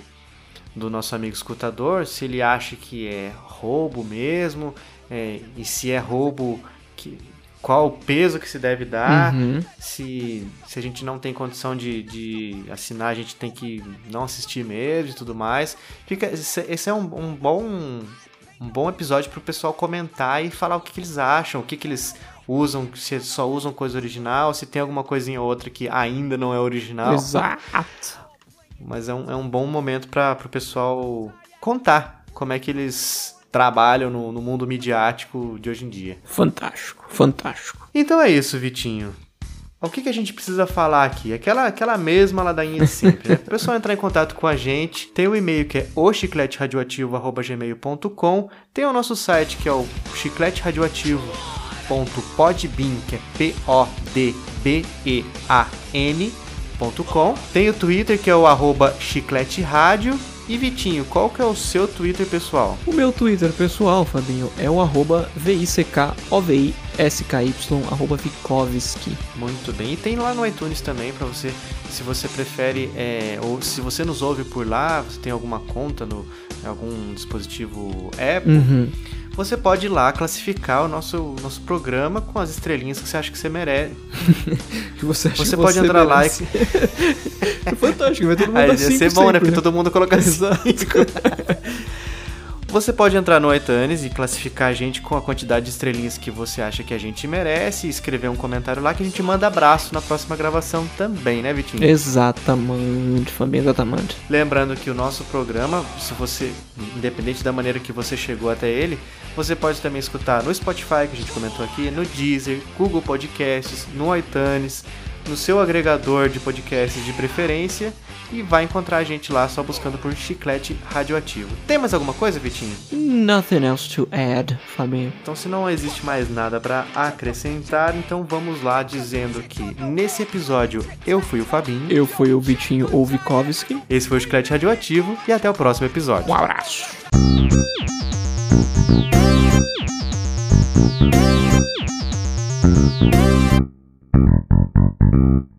do nosso amigo escutador se ele acha que é roubo mesmo. é, e se é roubo, que, qual o peso que se deve dar. Uhum. Se, se a gente não tem condição de, de assinar, a gente tem que não assistir mesmo e tudo mais. Fica, esse, é um, um bom um bom episódio pro pessoal comentar e falar o que, que eles acham, o que, que eles usam, se só usam coisa original, se tem alguma coisinha ou outra que ainda não é original. Exato. Mas é um, é um bom momento para o pessoal contar como é que eles trabalham no, no mundo midiático de hoje em dia. Fantástico, fantástico. Então é isso, Vitinho. O que, que a gente precisa falar aqui? Aquela, aquela mesma ladainha de sempre, né? O pessoal entrar em contato com a gente, tem o e-mail que é ochicleteradioativo.gmail.com, tem o nosso site que é o chicleteradioativo.podbean, que é P-O-D-B-E-A-N.com, tem o Twitter que é o arroba chicleteradio, e Vitinho, qual que é o seu Twitter pessoal? O meu Twitter pessoal, Fabinho, é o arroba V-I-C-K-O-V-I-S-K-Y, arroba Vikovski. Muito bem. E tem lá no iTunes também para você, se você prefere, é, ou se você nos ouve por lá, você tem alguma conta no algum dispositivo Apple, Uhum. Você pode ir lá classificar o nosso, nosso programa com as estrelinhas que você acha que você merece. Que você acha Você que pode entrar lá merece. É fantástico, vai todo mundo Aí dar ia cinco ser bom, né? Porque todo mundo coloca Exato. Você pode entrar no iTunes e classificar a gente com a quantidade de estrelinhas que você acha que a gente merece, e escrever um comentário lá que a gente manda abraço na próxima gravação também, né, Vitinho? Exatamente, Fabinho, exatamente. Lembrando que o nosso programa, se você, independente da maneira que você chegou até ele, você pode também escutar no Spotify, que a gente comentou aqui, no Deezer, Google Podcasts, no iTunes, no seu agregador de podcasts de preferência e vai encontrar a gente lá só buscando por Chiclete Radioativo. Tem mais alguma coisa, Vitinho? Nothing else to add, Fabinho. Então, se não existe mais nada para acrescentar, então vamos lá dizendo que nesse episódio eu fui o Fabinho, Eu fui o Vitinho ou Vikovski. esse foi o Chiclete Radioativo e até o próximo episódio. Um abraço. Thank Thank you.